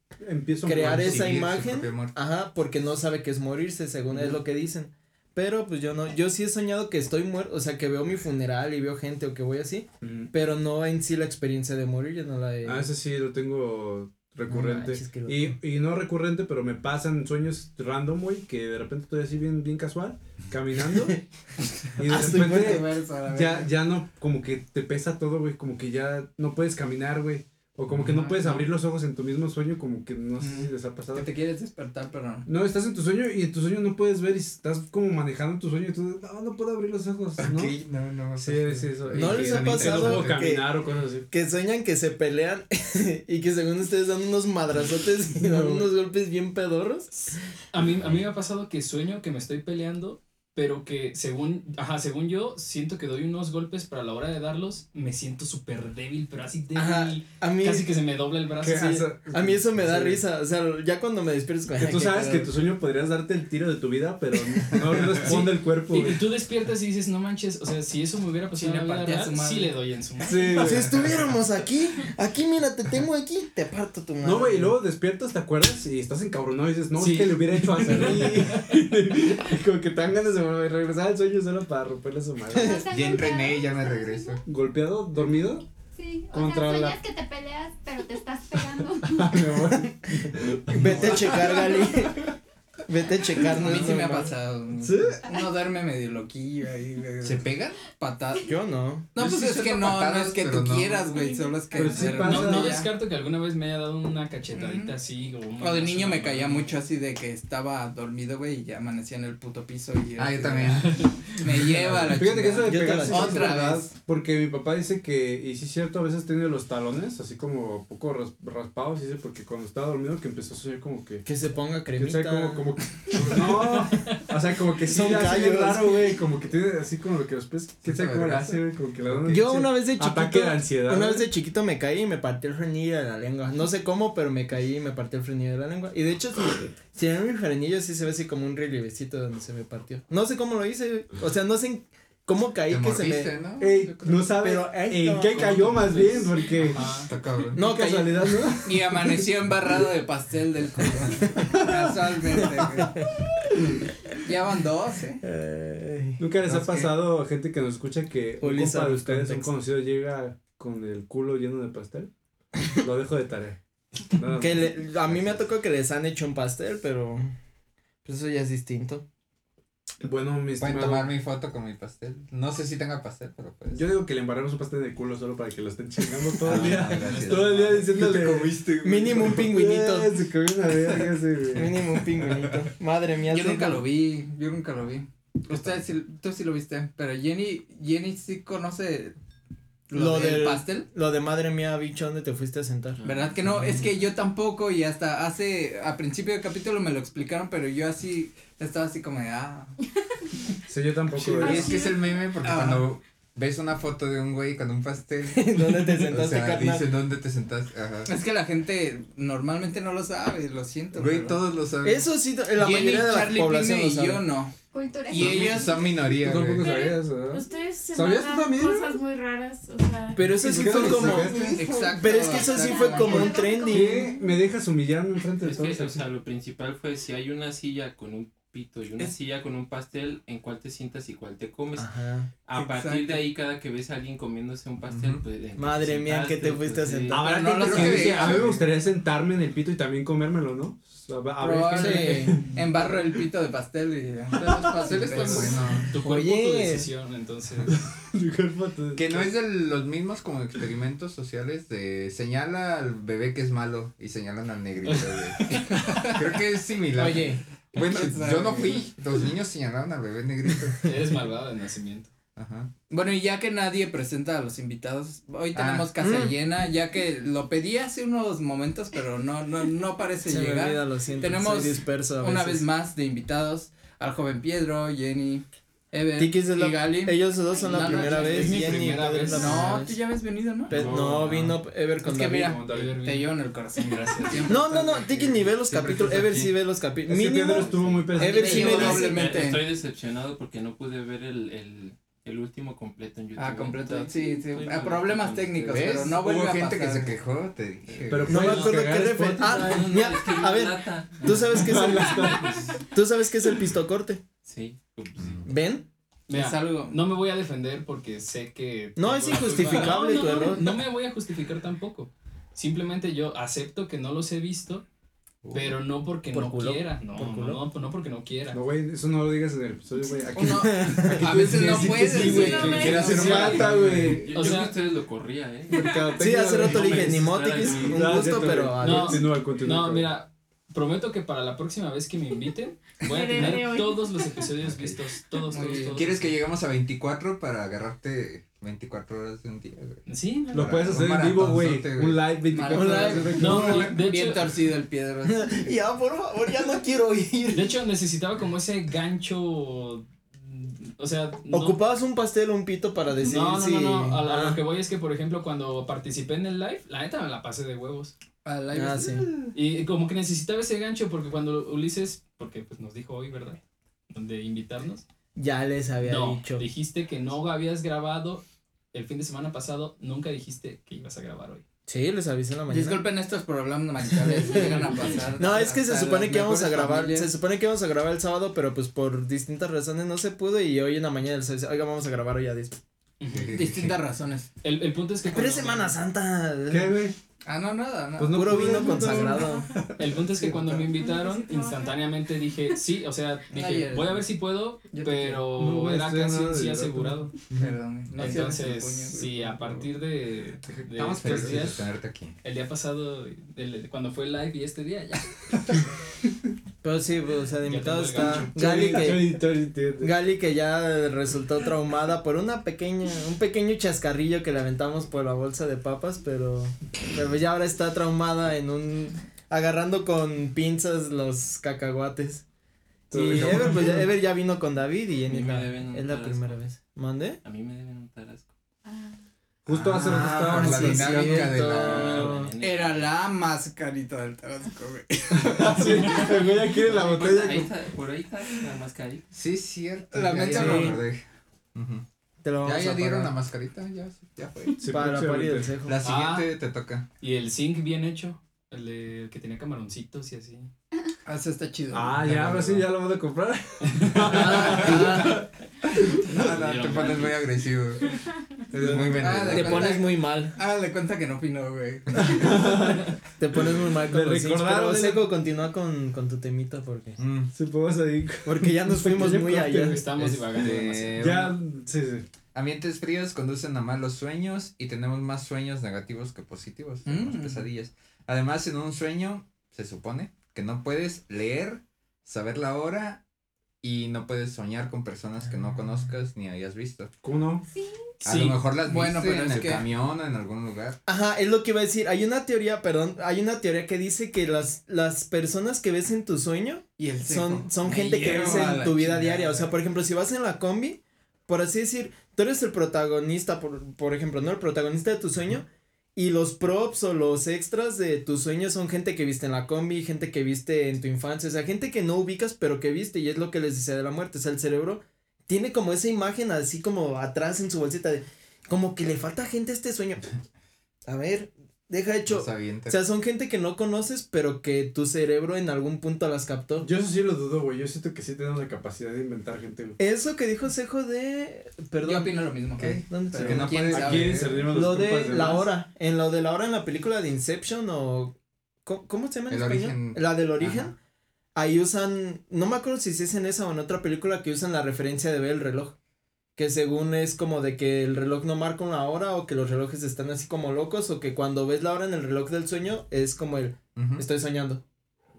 crear esa imagen. ajá, porque no sabe que es morirse, según es lo que dicen. Pero pues yo no, yo sí he soñado que estoy muerto, o sea, que veo mi funeral y veo gente o que voy así, pero no en sí la experiencia de morir, yo no la he. Ah, ese sí lo tengo recurrente. y, y no recurrente, pero me pasan sueños random, güey, que de repente estoy así bien, bien casual, caminando. y de Ah, repente ya, ya no, como que te pesa todo, güey, como que ya no puedes caminar, güey. O como que no Ajá, puedes abrir los ojos en tu mismo sueño, como que no sé si les ha pasado. Que te quieres despertar, pero no. No, estás en tu sueño y en tu sueño no puedes ver y estás como manejando tu sueño y tú, no, no puedo abrir los ojos, ¿no? Ok, no, no. Sí, sí, eso. ¿No les que ha no pasado que- caminar o cosas así. Que sueñan que se pelean y que según ustedes dan unos madrazotes y dan No. unos golpes bien pedorros. A mí, a mí me ha pasado que sueño que me estoy peleando, pero que según, ajá, según yo, siento que doy unos golpes, pero a la hora de darlos me siento súper débil, pero así débil. Ajá, a mí, Casi que se me dobla el brazo. Que sí, hasta- a mí eso me da sí. risa. O sea, ya cuando me despierto. Que tú sabes que tu sueño podrías darte el tiro de tu vida, pero no responde el cuerpo, Y, y tú despiertas y dices, no manches, o sea, si eso me hubiera pasado Sí, en le la vida real, sí le doy en su madre. Sí. Si estuviéramos aquí, aquí mira, te tengo aquí, te parto tu madre. No, güey, y luego despiertas, ¿te acuerdas? Y estás encabronado y dices, no, Sí. es que le hubiera hecho así. y como que te dan ganas de regresar al sueño solo para romperle su madre. O sea, Ya nunca- entrené, ya me regreso. ¿Golpeado? ¿Dormido? Sí, o Contra sea, la- sueñas que te peleas, pero te estás pegando. Amor. Vete a checar, Gali. Vete a checar, A no mí es sí me ha pasado. ¿Sí? Uno duerme medio loquillo ahí. güey. ¿Se pegan? Patada. Yo no. No, pues sí es que no, no patadas, es que tú no. quieras, güey, solo es que... Pero sí de pasa. No, no descarto que alguna vez me haya dado una cachetadita así. O, de niño me caía mucho así de que estaba dormido, güey, y ya amanecía en el puto piso y... Ah, yo de, también. Me lleva a la Fíjate que eso de Yo te pegar la- sí es Otra vez. Porque mi papá dice que, y sí es cierto, a veces tiene los talones así como poco ras- raspados, y dice porque cuando estaba dormido que empezó a soñar como que... Que se ponga cremita. o sea, como, no, o sea, como que sí, Son bien callos. raro, güey, como que tiene así como lo que los pies, quién sabe cómo le hace, güey, como que le da un Yo una vez de chiquito. Ataque de ansiedad. Una vez de chiquito me caí y me partí el frenillo de la lengua. No sé cómo, pero me caí y me partí el frenillo de la lengua. Y de hecho, si, si en mi frenillo sí se ve así como un relievecito donde se me partió. No sé cómo lo hice. güey. O sea, no sé en cómo caí Te que se me. ¿no? Ey, no sabe Pero en no, qué cayó más bien, porque... Ajá. Está cabrón. No, caí. casualidad, ¿no? Y amaneció embarrado de pastel del culo. Casualmente, güey. Ya van dos, ¿eh? Ay. ¿Nunca les No, ha es que- pasado a gente que nos escucha que un compa de ustedes, un contexto. conocido, llega con el culo lleno de pastel? Lo dejo de tarea. Nada Que le- a mí me ha tocado que les han hecho un pastel, pero. Pues eso ya es distinto. Bueno, mi Pueden tomar mi foto con mi pastel. No sé si tenga pastel, pero pues. Yo digo que le embarramos un pastel de culo solo para que lo estén chingando todo Ah, el día. todo el día diciéndole. Mínimo un pingüinito. Se comió una verga ese, güey. Mínimo un pingüinito. Madre mía. Yo nunca lo vi, yo nunca lo vi. Usted sí, tú sí lo viste, pero Jenny, Jenny sí conoce lo, Lo del pastel. Lo de madre mía, bicho, ¿dónde te fuiste a sentar? ¿Verdad que no? Es que yo tampoco y hasta hace, a principio del capítulo me lo explicaron, pero yo así, estaba así como de, ah, Sí, yo tampoco. Y güey. es que es el meme porque Ah. cuando ves una foto de un güey con un pastel, ¿Dónde te o sentaste, sea, carnal? dice dónde te sentaste. Ajá. Es que la gente normalmente no lo sabe, lo siento. Güey, pero- todos lo saben. Eso sí, la Jenny, mayoría de la Charlie población Pine lo y sabe. yo no. Cultura Y ellos- son minoría, Tú tampoco sabías, ¿verdad? Ustedes se ¿Sabías tú también? cosas muy raras, o sea. Pero eso sí ¿Por qué fue como. Exacto. Pero es que eso sí fue como un trending. ¿Qué? ¿Me dejas humillarme enfrente de Es que, todos? o sea, lo principal fue si hay una silla con un pito y una Es- silla con un pastel, en cuál te sientas y cuál te comes. Ajá. A partir de ahí, cada que ves a alguien comiéndose un pastel, pues. ¿en qué Madre mía, ¿en qué te fuiste a Pues, sentar? Habrá no lo que a mí me gustaría sentarme en el pito y también comérmelo, ¿no? Gente Probable embarro el pito de pastel y Los pasteles están Pero- buenos. Tu cuerpo, Oye. tu decisión, entonces. Que no es de los mismos como experimentos sociales de señala al bebé que es malo y señalan al negrito. Creo que es similar. Oye, bueno, yo no fui, los niños señalaron al bebé negrito. Eres malvado de nacimiento. Ajá. Bueno, y ya que nadie presenta a los invitados, hoy Ah. tenemos casa Mm. llena, ya que lo pedí hace unos momentos, pero no, no, no parece se me llegar. olvida, lo siento. Tenemos soy disperso a Una vez más de invitados al joven Pedro, Jenny, Ever Tikis es la- y Gali. Ellos dos son la No, no, primera es vez. mi Jenny primera vez. la No, vez. tú ya habías venido, ¿no? Pe- No, no, no. vino Ever con Es que David. mira, te llevo en el corazón, gracias. No, no, no, estás aquí. Tiki ni ve los capítulos. Ever aquí. sí ve los Es que capítulos. Pedro Mínimo. estuvo muy presente. Ever sí me dice-. Estoy decepcionado porque no pude ver el, el, el último completo en YouTube. Ah, completo, sí, sí. Ah, problemas con técnicos, pero no vuelve Hubo a gente que se quejó, te dije. Pero. No me acuerdo qué referencia. Ah, que a ver. ¿tú sabes qué es el ¿Tú sabes qué es el pistocorte? Sí. ¿Ven? Mira, Es algo. no me voy a defender porque sé que. No, es injustificable tu no, no, error. No me voy a justificar tampoco. Simplemente yo acepto que no los he visto, pero no porque Por no culo. quiera. No, Por no, no, no porque no quiera. No, güey, eso no lo digas en el episodio, güey. Aquí Uno, aquí a tú veces no puedes, güey. Sí, que no, quiere hacer sí, falta, güey. Yo, O yo sea- que ustedes lo corría, ¿eh? Sí, hace rato dije, no ni un gusto, pero. No, Continúa, continúa. No, mira, prometo que para la próxima vez que me inviten, voy a tener todos los episodios vistos. Todos, todos. ¿Quieres que lleguemos a 24 para agarrarte 24 horas de un día, güey? Sí, no, Lo puedes hacer en vivo, güey. güey. Un live 24 Un horas. live. No, de Bien hecho, torcido el piedro. Ya, por favor, ya no quiero ir. de hecho necesitaba como ese gancho. O sea, no, ¿Ocupabas un pastel o un pito para decir no, no, si... no, no, a, a Ah, lo que voy es que, por ejemplo, cuando participé en el live, la neta me la pasé de huevos. Al. Ah, sí. Y como que necesitaba ese gancho porque cuando Ulises, porque pues nos dijo hoy, ¿verdad? De invitarnos. Ya les había no, dicho. dijiste que no habías grabado el fin de semana pasado, nunca dijiste que ibas a grabar hoy. Sí, les avisé en la mañana. Disculpen estos problemas maritales que llegan a pasar. No, es que se supone que íbamos a grabar, familias. se supone que íbamos a grabar el sábado, pero pues por distintas razones no se pudo y hoy en la mañana les avisé, oiga, vamos a grabar hoy a 10. Distintas razones. El, el punto es que. Pero es Semana Santa. ¿Qué, güey? Ah, no, nada, nada. Pues no Puro vino no, consagrado. El punto es que Sí, cuando me invitaron, instantáneamente dije, sí, o sea, dije, Ayer. voy a ver si puedo, pero No, era casi un sí asegurado. Perdón. no Entonces, sí, a partir de, de Estamos estos días, aquí. el día pasado, el- cuando fue el live y este día, ya. Pero sí, pues, o sea, de invitado está. Gali que. Gali que ya resultó traumada por una pequeña, un pequeño chascarrillo que le aventamos por la bolsa de papas, pero, pero ya ahora está traumada en un, agarrando con pinzas los cacahuates. Y Ever, pues, ya, Ever ya vino con David y A mí es me la, deben un es la tarasco. primera vez. ¿Mande? A mí me deben un tarasco. Ah, Justo hace rato Ah, estábamos por la sí, dinámica de la- Era la mascarita del Tabasco, güey. así. El güey ya quiere la botella. Ahí está, por ahí está la mascarita. Sí, cierto. La ya, meta ya acordé. Ujú. Te lo Ya, vamos ya a dieron la mascarita, ya, ya fue. Sí, Para la pari próximamente. del cejo. La Ah. siguiente te toca. Y el zinc bien hecho, el, de- el que tenía camaroncitos y así. Ah, eso está chido. Ah, ya, ahora sí, ya lo vamos a comprar. Ah, No, no, te pones muy agresivo. Eres muy Ah, te pones muy mal. Ah, le cuenta que no opinó, güey. Te pones muy mal con los Pero Seco, continúa con, con tu temita porque. Mm. Supongo ahí. Porque ya nos fuimos muy allá. Estamos divagando Este, demasiado. Ya, sí, sí. Ambientes fríos conducen a malos sueños y tenemos más sueños negativos que positivos, tenemos Mm. pesadillas. Además, en un sueño se supone que no puedes leer, saber la hora y no puedes soñar con personas que no conozcas ni hayas visto. ¿Cómo no? sí. A Sí. lo mejor las Bueno, viste pero en el que- camión o en algún lugar. Ajá, es lo que iba a decir. Hay una teoría, perdón, hay una teoría que dice que las, las personas que ves en tu sueño Y el son, son Me gente que ves en tu vida chingada. diaria. O sea, por ejemplo, si vas en la combi, por así decir, tú eres el protagonista, por, por ejemplo, ¿no? El protagonista de tu sueño. Y los props o los extras de tu sueño son gente que viste en la combi, gente que viste en tu infancia, o sea, gente que no ubicas, pero que viste, y es lo que les dice de la muerte. O sea, el cerebro tiene como esa imagen así como atrás en su bolsita de como que le falta gente a este sueño. A ver, deja hecho. O sea, son gente que no conoces, pero que tu cerebro en algún punto las captó. Yo eso sí lo dudo, güey. Yo siento que sí tenemos la capacidad de inventar gente, güey. Eso que dijo Cejo de. Perdón. Yo opino lo mismo. ¿Qué? ¿Dónde Pero está? que no quién. Aquí Lo de compas la más. hora. En lo de la hora en la película de Inception o. ¿Cómo, cómo se llama en El español? origen. La del origen. Ajá. Ahí usan. No me acuerdo si es en esa o en otra película que usan la referencia de ver el reloj. Que según es como de que el reloj no marca una hora o que los relojes están así como locos o que cuando ves la hora en el reloj del sueño es como el estoy soñando.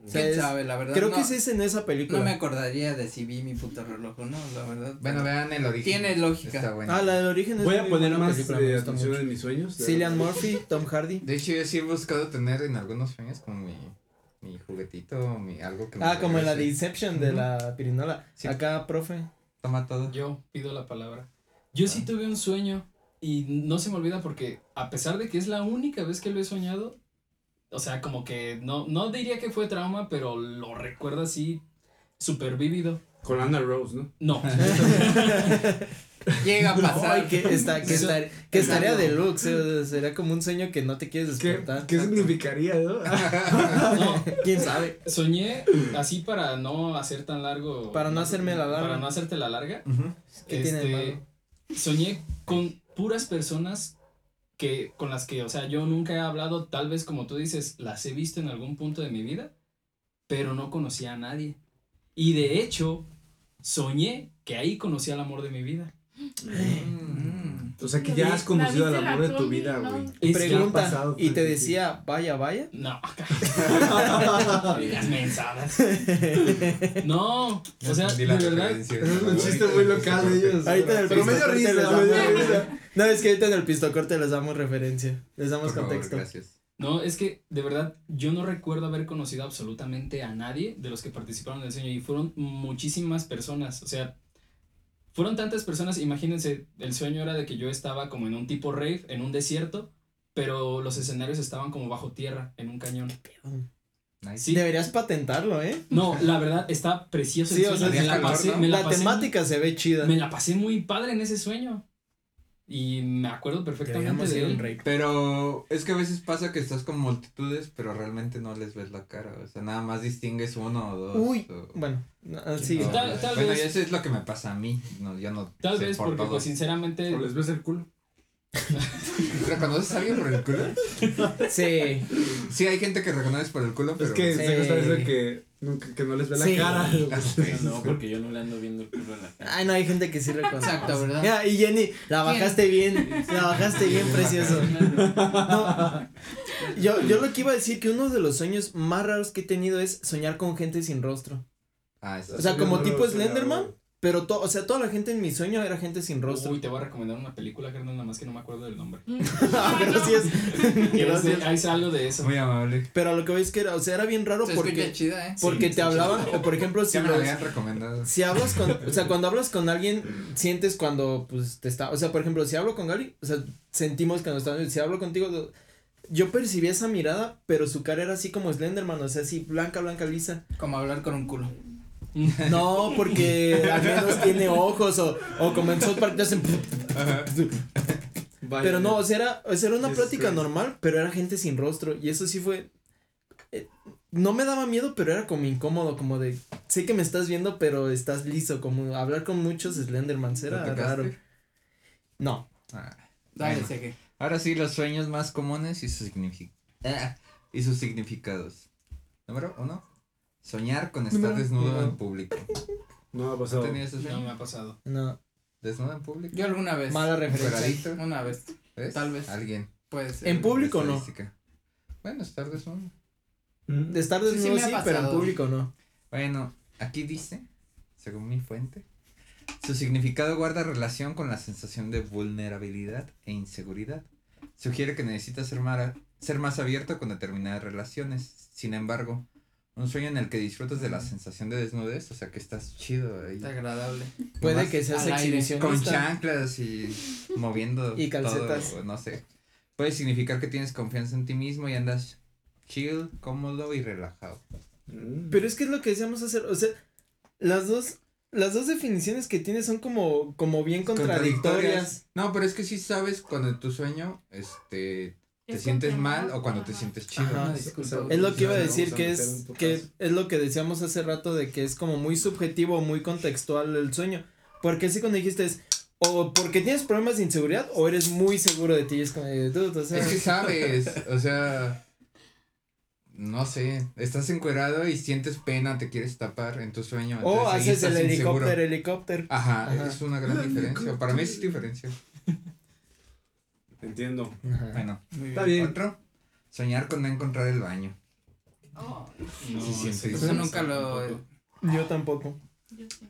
O sea, ¿Quién es- sabe? La verdad. creo no, que sí es en esa película. No me acordaría de si vi mi puto reloj o no, la verdad. Bueno, vean el origen. Tiene lógica. Está bueno. Ah, la del origen es Voy a poner más película, de atención mucho. en mis sueños. Cillian Murphy, Tom Hardy. De hecho, yo sí he buscado tener en algunos sueños como mi, mi juguetito, mi algo que me Ah, como en la de regrese. Inception de la pirinola. Sí. Acá, profe. Toma todo. Yo pido la palabra. Yo sí tuve un sueño y no se me olvida porque a pesar de que es la única vez que lo he soñado, o sea, como que no, no diría que fue trauma, pero lo recuerdo así súper vívido. Con Anna Rose, ¿no? No, Llega a pasar. Ay, que, está, que, Eso- estar- que estaría Exacto. deluxe. eh, Sería como un sueño que no te quieres ¿Qué, despertar. ¿qué significaría, no? no, ¿Quién sabe? soñé así para no hacer tan largo. Para no hacerme la larga. Para no hacerte la larga. Ujú. ¿Qué tiene de Este, malo? soñé con puras personas que con las que, o sea, yo nunca he hablado, tal vez como tú dices, las he visto en algún punto de mi vida, pero no conocía a nadie. Y de hecho, soñé que ahí conocí al amor de mi vida. Mm. O sea que ya has conocido al amor de tu vida, güey. Es ¿Qué ha Pregunta. pasado Y te decía, vaya, vaya. No, las mensadas. No, o sea, de la verdad, es un chiste muy local de ellos. Ahorita en el Pero medio pistocorte risa, les damos medio risa. No, es que ahorita en el pistocorte les damos referencia. Les damos Por favor, contexto. gracias. No, es que de verdad yo no recuerdo haber conocido absolutamente a nadie de los que participaron en el sueño y fueron muchísimas personas, o sea, fueron tantas personas, imagínense, el sueño era de que yo estaba como en un tipo rave, en un desierto, pero los escenarios estaban como bajo tierra, en un cañón. Nice. Sí, Deberías patentarlo, ¿eh? no, la verdad está precioso el Sí, o sueño, sea, me, la calor, pasé, ¿no? me la La pasé temática se ve chida. me la pasé muy padre en ese sueño. Y me acuerdo perfectamente de él. rave. Pero es que a veces pasa que estás con multitudes, pero realmente no les ves la cara. O sea, nada más distingues uno o dos. Uy, o- bueno, ah, sí. o- Tal- tal bueno, vez- y eso es lo que me pasa a mí. No, yo no Tal sé vez por porque todo. pues sinceramente ¿O les ves el culo? ¿Reconoces a alguien por el culo? Sí. Sí, hay gente que reconoces por el culo, pero. Es que Sí. se que, nunca, que no les ve Sí. la cara. No, porque yo no le ando viendo el culo a la cara. Ay, no, hay gente que sí reconoce. Exacto, ¿verdad? Mira, y Jenny, la bajaste bien, la bajaste bien precioso. No, yo, yo lo que iba a decir que uno de los sueños más raros que he tenido es soñar con gente sin rostro. Ah, eso. O sea, como tipo. Slenderman, pero to, o sea, toda la gente en mi sueño era gente sin rostro. Uy, te voy a recomendar una película, carnal, nada más que no me acuerdo del nombre. Ah, Gracias. Gracias. Ahí es algo de eso. Muy amable. Pero a lo que ves que era, o sea, era bien raro Se porque, chida, ¿eh? porque te hablaban, o por ejemplo, si Ya me lo los- habían recomendado. si hablas con, o sea, cuando hablas con alguien, sientes cuando, pues, te está, o sea, por ejemplo, si hablo con Gali, o sea, sentimos cuando estamos, si hablo contigo, yo percibí esa mirada, pero su cara era así como Slenderman, o sea, así, blanca, blanca, lisa. Como hablar con un culo. No, porque al menos tiene ojos, o, o como en South Park te hacen, Vaya. pero no, o sea, era, o sea, era una plática normal, pero era gente sin rostro, y eso sí fue, eh, no me daba miedo, pero era como incómodo, como de, sé que me estás viendo, pero estás liso, como hablar con muchos Slendermans, ¿Lo era raro. No. Ah. Dale, Bueno. sé que. Ahora sí, los sueños más comunes y sus, signifi- ah, y sus significados. Número uno. Soñar con estar Número desnudo en público. No ha ¿No pasado. tenías ese No sueño? me ha pasado. No, ¿Desnudo en público? Yo alguna vez. mala referencia. Una vez. ¿Ves? Tal vez. Alguien. Puede ser. En público no. Bueno, estar desnudo. De estar Sí, sí desnudo me sí, ha pero en público no. Bueno, aquí dice, según mi fuente, Su significado guarda relación con la sensación de vulnerabilidad e inseguridad. Sugiere que necesitas ser, mara- ser más abierto con determinadas relaciones. Sin embargo, un sueño en el que disfrutas de la sensación de desnudez, o sea que estás chido ahí. Es agradable. Puede que seas aire, Con exhibicionista. chanclas y moviendo. Y calcetas. todo, no sé. Puede significar que tienes confianza en ti mismo y andas chill, cómodo y relajado. Mm. Pero es que es lo que decíamos hacer, o sea, las dos, las dos definiciones que tienes son como, como bien contradictorias. No, pero es que sí sabes cuando en tu sueño, este, te Es sientes mal o cuando te sientes chido. Ajá. Disculpa. Es lo que iba a decir, que es, que es lo que decíamos hace rato de que es como muy subjetivo, muy contextual el sueño. Porque así cuando dijiste es, o porque tienes problemas de inseguridad o eres muy seguro de ti, es como, de, "Dude, o sea, Es que sabes, o sea, no sé, estás encuerado y sientes pena, te quieres tapar en tu sueño. o ahí haces el inseguro. helicóptero, helicóptero. Ajá, Ajá. es una gran diferencia. Para mí es diferencia. Entiendo. Ajá. Bueno, Muy Está bien. otro, soñar con no encontrar el baño. Oh, No, Sí, sí, sí. Eso nunca lo- tampoco. Yo tampoco. Yo sí.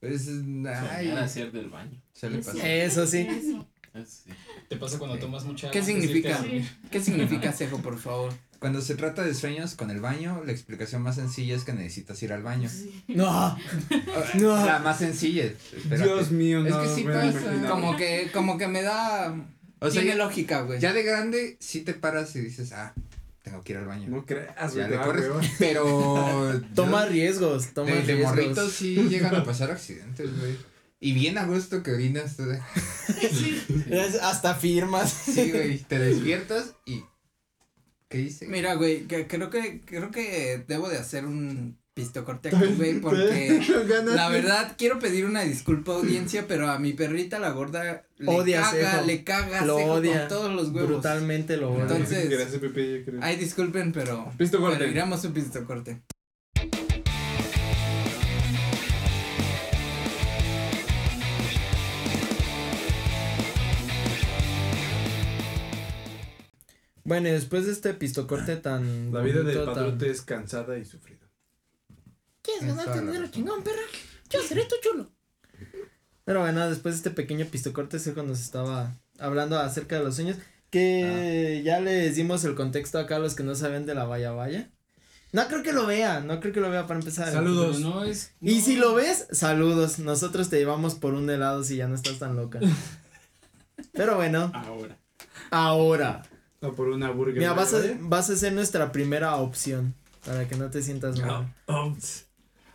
Pues, Soñar ay, hacer del baño. se le Eso. pasa. Eso sí. Eso. Es- sí. Te pasa cuando tomas mucha ¿Qué significa? ¿Qué significa cejo, por favor? Cuando se trata de sueños con el baño, la explicación más sencilla es que necesitas ir al baño. Sí. No, No. La más sencilla. espérate. Dios mío, Es no. que sí pasa. Como que, como que me da. O sea, tiene ya, lógica, güey. ya de grande sí te paras y dices, ah, tengo que ir al baño. No creas, ya güey. le corres. hueva. Pero. toma yo- riesgos, toma de, de riesgos. morritos sí llegan a pasar accidentes, güey. Y bien a gusto que orinas. de- Es- Hasta firmas. Sí, güey. Te despiertas y. ¿Qué hice? Mira, güey, que creo que creo que debo de hacer un pistocorte aquí, güey, porque la verdad quiero pedir una disculpa audiencia, pero a mi perrita la gorda le Odia caga, Cejo. le caga Lo Cejo odia. con todos los huevos. Brutalmente lo odio. Entonces- Gracias, Pepe, yo creo. Ay, disculpen, pero Pisto corte. pero iremos un pistocorte. Bueno, y después de este pistocorte tan. La vida del bonito, tan- padrote es cansada y sufrida. ¿Quieres ganarte dinero chingón, perra? Yo seré tu chulo. Pero bueno, después de este pequeño pistocorte, Sejo nos estaba hablando acerca de los sueños. Que ya les dimos el contexto acá a los que no saben de la vaya vaya. No creo que lo vea, no creo que lo vea para empezar. Saludos. No es. Y no. si lo ves, saludos. Nosotros te llevamos por un helado si ya no estás tan loca. Pero bueno, Ahora. ahora. O por una burger. Mira, vas a, ¿vale? vas a ser nuestra primera opción. Para que no te sientas mal. Oh.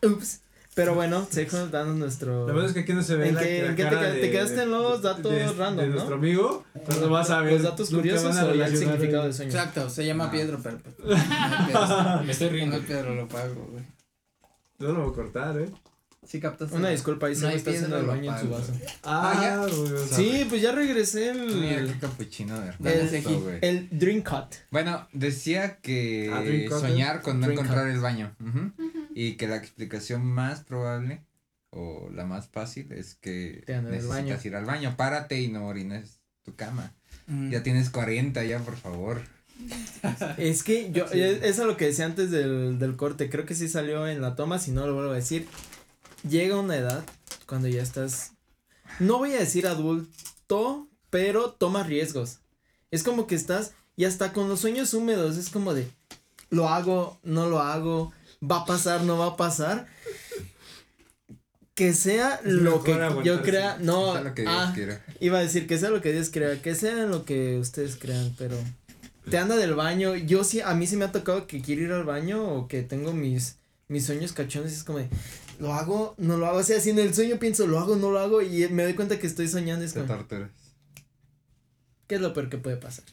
Ups. Pero bueno, Sejo, danos nuestro. La verdad es que aquí no se ve ¿En la, qué- la en qué te de- te quedaste en los datos de- random, de ¿no? nuestro amigo. Entonces vas a ver. Los datos curiosos o el significado el- de sueño. Exacto, se llama Ah. Pedro, pero pues, no. Me estoy No riendo. hay Pedro, lo pago, güey. Yo lo voy a cortar, eh. Sí captas. Una disculpa, ahí No se hay está haciendo el baño en su vaso. pago. Ah, ya. güey, Sí, pues ya regresé Mira el. qué capuchino de verdad. El drink cut. Bueno, decía que Ah, soñar con no encontrar cut. el baño. Y que la explicación más probable o la más fácil es que Te necesitas baño. ir al baño. Párate y no orines tu cama. Mm. Ya tienes 40 ya, por favor. Es que yo, Sí. es lo que decía antes del, del corte, creo que sí salió en la toma, si no lo vuelvo a decir. Llega una edad cuando ya estás, no voy a decir adulto, pero toma riesgos. Es como que estás, y hasta con los sueños húmedos, es como de, lo hago, no lo hago, va a pasar, no va a pasar. Que sea Es lo que yo crea, no, Sea lo que Dios ah, quiera. Iba a decir que sea lo que Dios crea, que sea lo que ustedes crean, pero te anda del baño. Yo sí, a mí sí me ha tocado que quiero ir al baño o que tengo mis, mis sueños cachones es como de, lo hago, no lo hago. O sea, si en el sueño pienso, lo hago, no lo hago y me doy cuenta que estoy soñando. Es como, torturas. ¿qué es lo peor que puede pasar?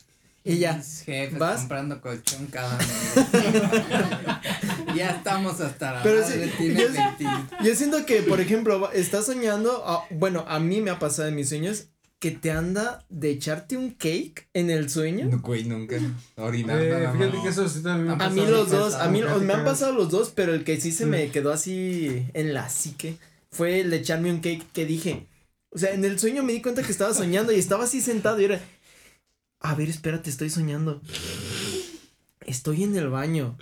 Y ya. Jefes ¿Vas? comprando colchón cada mes. ya estamos hasta la Pero madre, sí, yo- 20. Yo siento que, por ejemplo, estás soñando, ah, bueno, a mí me ha pasado en mis sueños que te anda de echarte un cake en el sueño. No, güey, nunca. Orinar Eh, nada fíjate que eso sí también me ha A mí los dos, a mí me han pasado los dos, pero el que sí se me quedó así en la psique fue el de echarme un cake que dije. O sea, en el sueño me di cuenta que estaba soñando y estaba así sentado y era. A ver, espérate, estoy soñando. Estoy en el baño.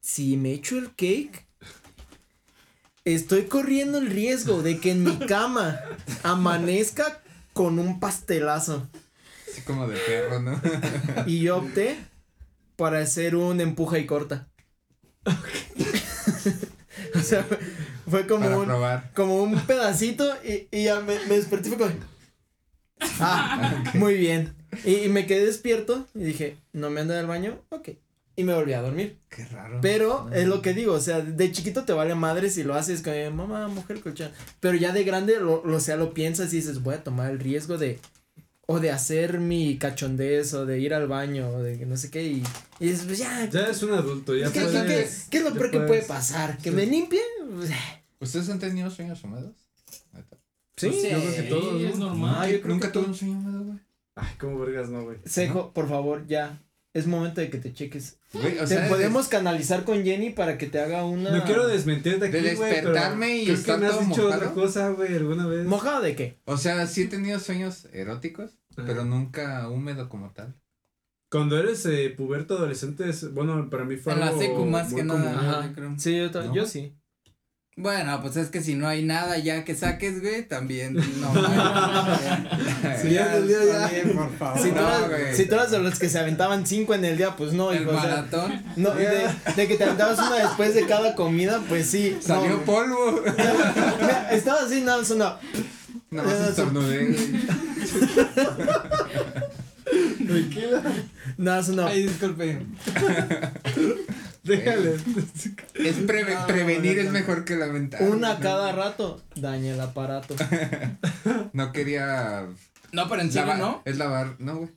Si me echo el cake, estoy corriendo el riesgo de que en mi cama amanezca con un pastelazo. Así como de perro, ¿no? Y yo opté para hacer un empuja y corta. o sea, fue- como Para un, probar. como un pedacito y, y ya me, me desperté fue como. Ah, muy bien. Y, y me quedé despierto y dije, ¿no me anda del baño? Ok. Y me volví a dormir. Qué raro. Pero es lo que digo, o sea, de chiquito te vale madre si lo haces con mamá, mujer, colchón. Pero ya de grande, lo, lo, o sea, lo piensas y dices, voy a tomar el riesgo de, o de hacer mi cachondez, o de ir al baño, o de que no sé qué, y, y dices, pues ya, Ya es un adulto, ya ¿qué, qué- puedes. qué- qué es lo peor que puede pasar? ¿Que sí. me limpie? ¿Ustedes han tenido sueños húmedos? Sí, Sí, yo creo que todos, es ¿no? normal. Yo creo Nunca tuve un sueño húmedo, güey. Ay, cómo vergas no, güey. Sejo, por favor, ya. Es momento de que te cheques. Güey, o Te sea, podemos canalizar con Jenny para que te haga una. No quiero desmentirte aquí, De güey, pero despertarme y creo que me has dicho mojado. otra cosa, güey, alguna vez. ¿Mojado de qué? O sea, sí he tenido sueños eróticos, Ajá. pero nunca húmedo como tal. Cuando eres eh, puberto adolescente, es- bueno, para mí fue En la secu más que común. nada. Ajá. yo creo. Sí, yo, ¿No? yo sí. Bueno, pues es que si no hay nada ya que saques, güey, también no. mames. Sí, ya el día ya. también, por favor. Si tú, No, eras, güey. si tú eras de los que se aventaban cinco en el día, pues no, el hijo. o sea, maratón. no, de, de que te aventabas una después de cada comida, pues sí. Salió no, polvo. Mira, Estaba así, nada más una. Nada más estornudé, güey. Nada más una. Ay, disculpe. Déjale. Es preve- No, prevenir no, es no. mejor que lamentar. Una ¿no? cada rato. Daña el aparato. No quería. No, pero en serio, lavar- ¿no? Es lavar, no, güey.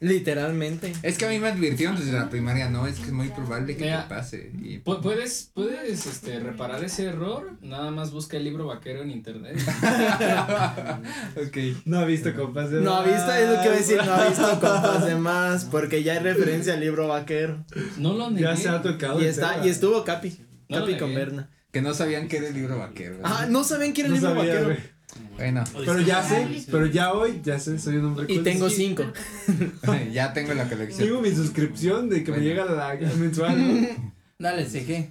Literalmente. Es que a mí me advirtieron desde la primaria, no, es que es muy probable que Mira. te pase. Y Pu- Puedes, puedes este, reparar ese error, nada más busca el libro vaquero en internet. ok. No ha visto, compas. de No ha visto, es lo que iba a decir, no ha más. visto compas de más, porque ya hay referencia al libro vaquero. No lo negué. Ya se ha tocado. Y está, tema. y estuvo Capi. No Capi con. Berna. Que no sabían que era el libro vaquero. Ah, no sabían que era el No libro sabía, vaquero. güey. Bueno, Pero ya sé, pero ya hoy, ya sé, soy un hombre Y cool. tengo cinco. ya tengo la colección. Tengo mi suscripción de que me llega la mensual. ¿no? Dale, sigue.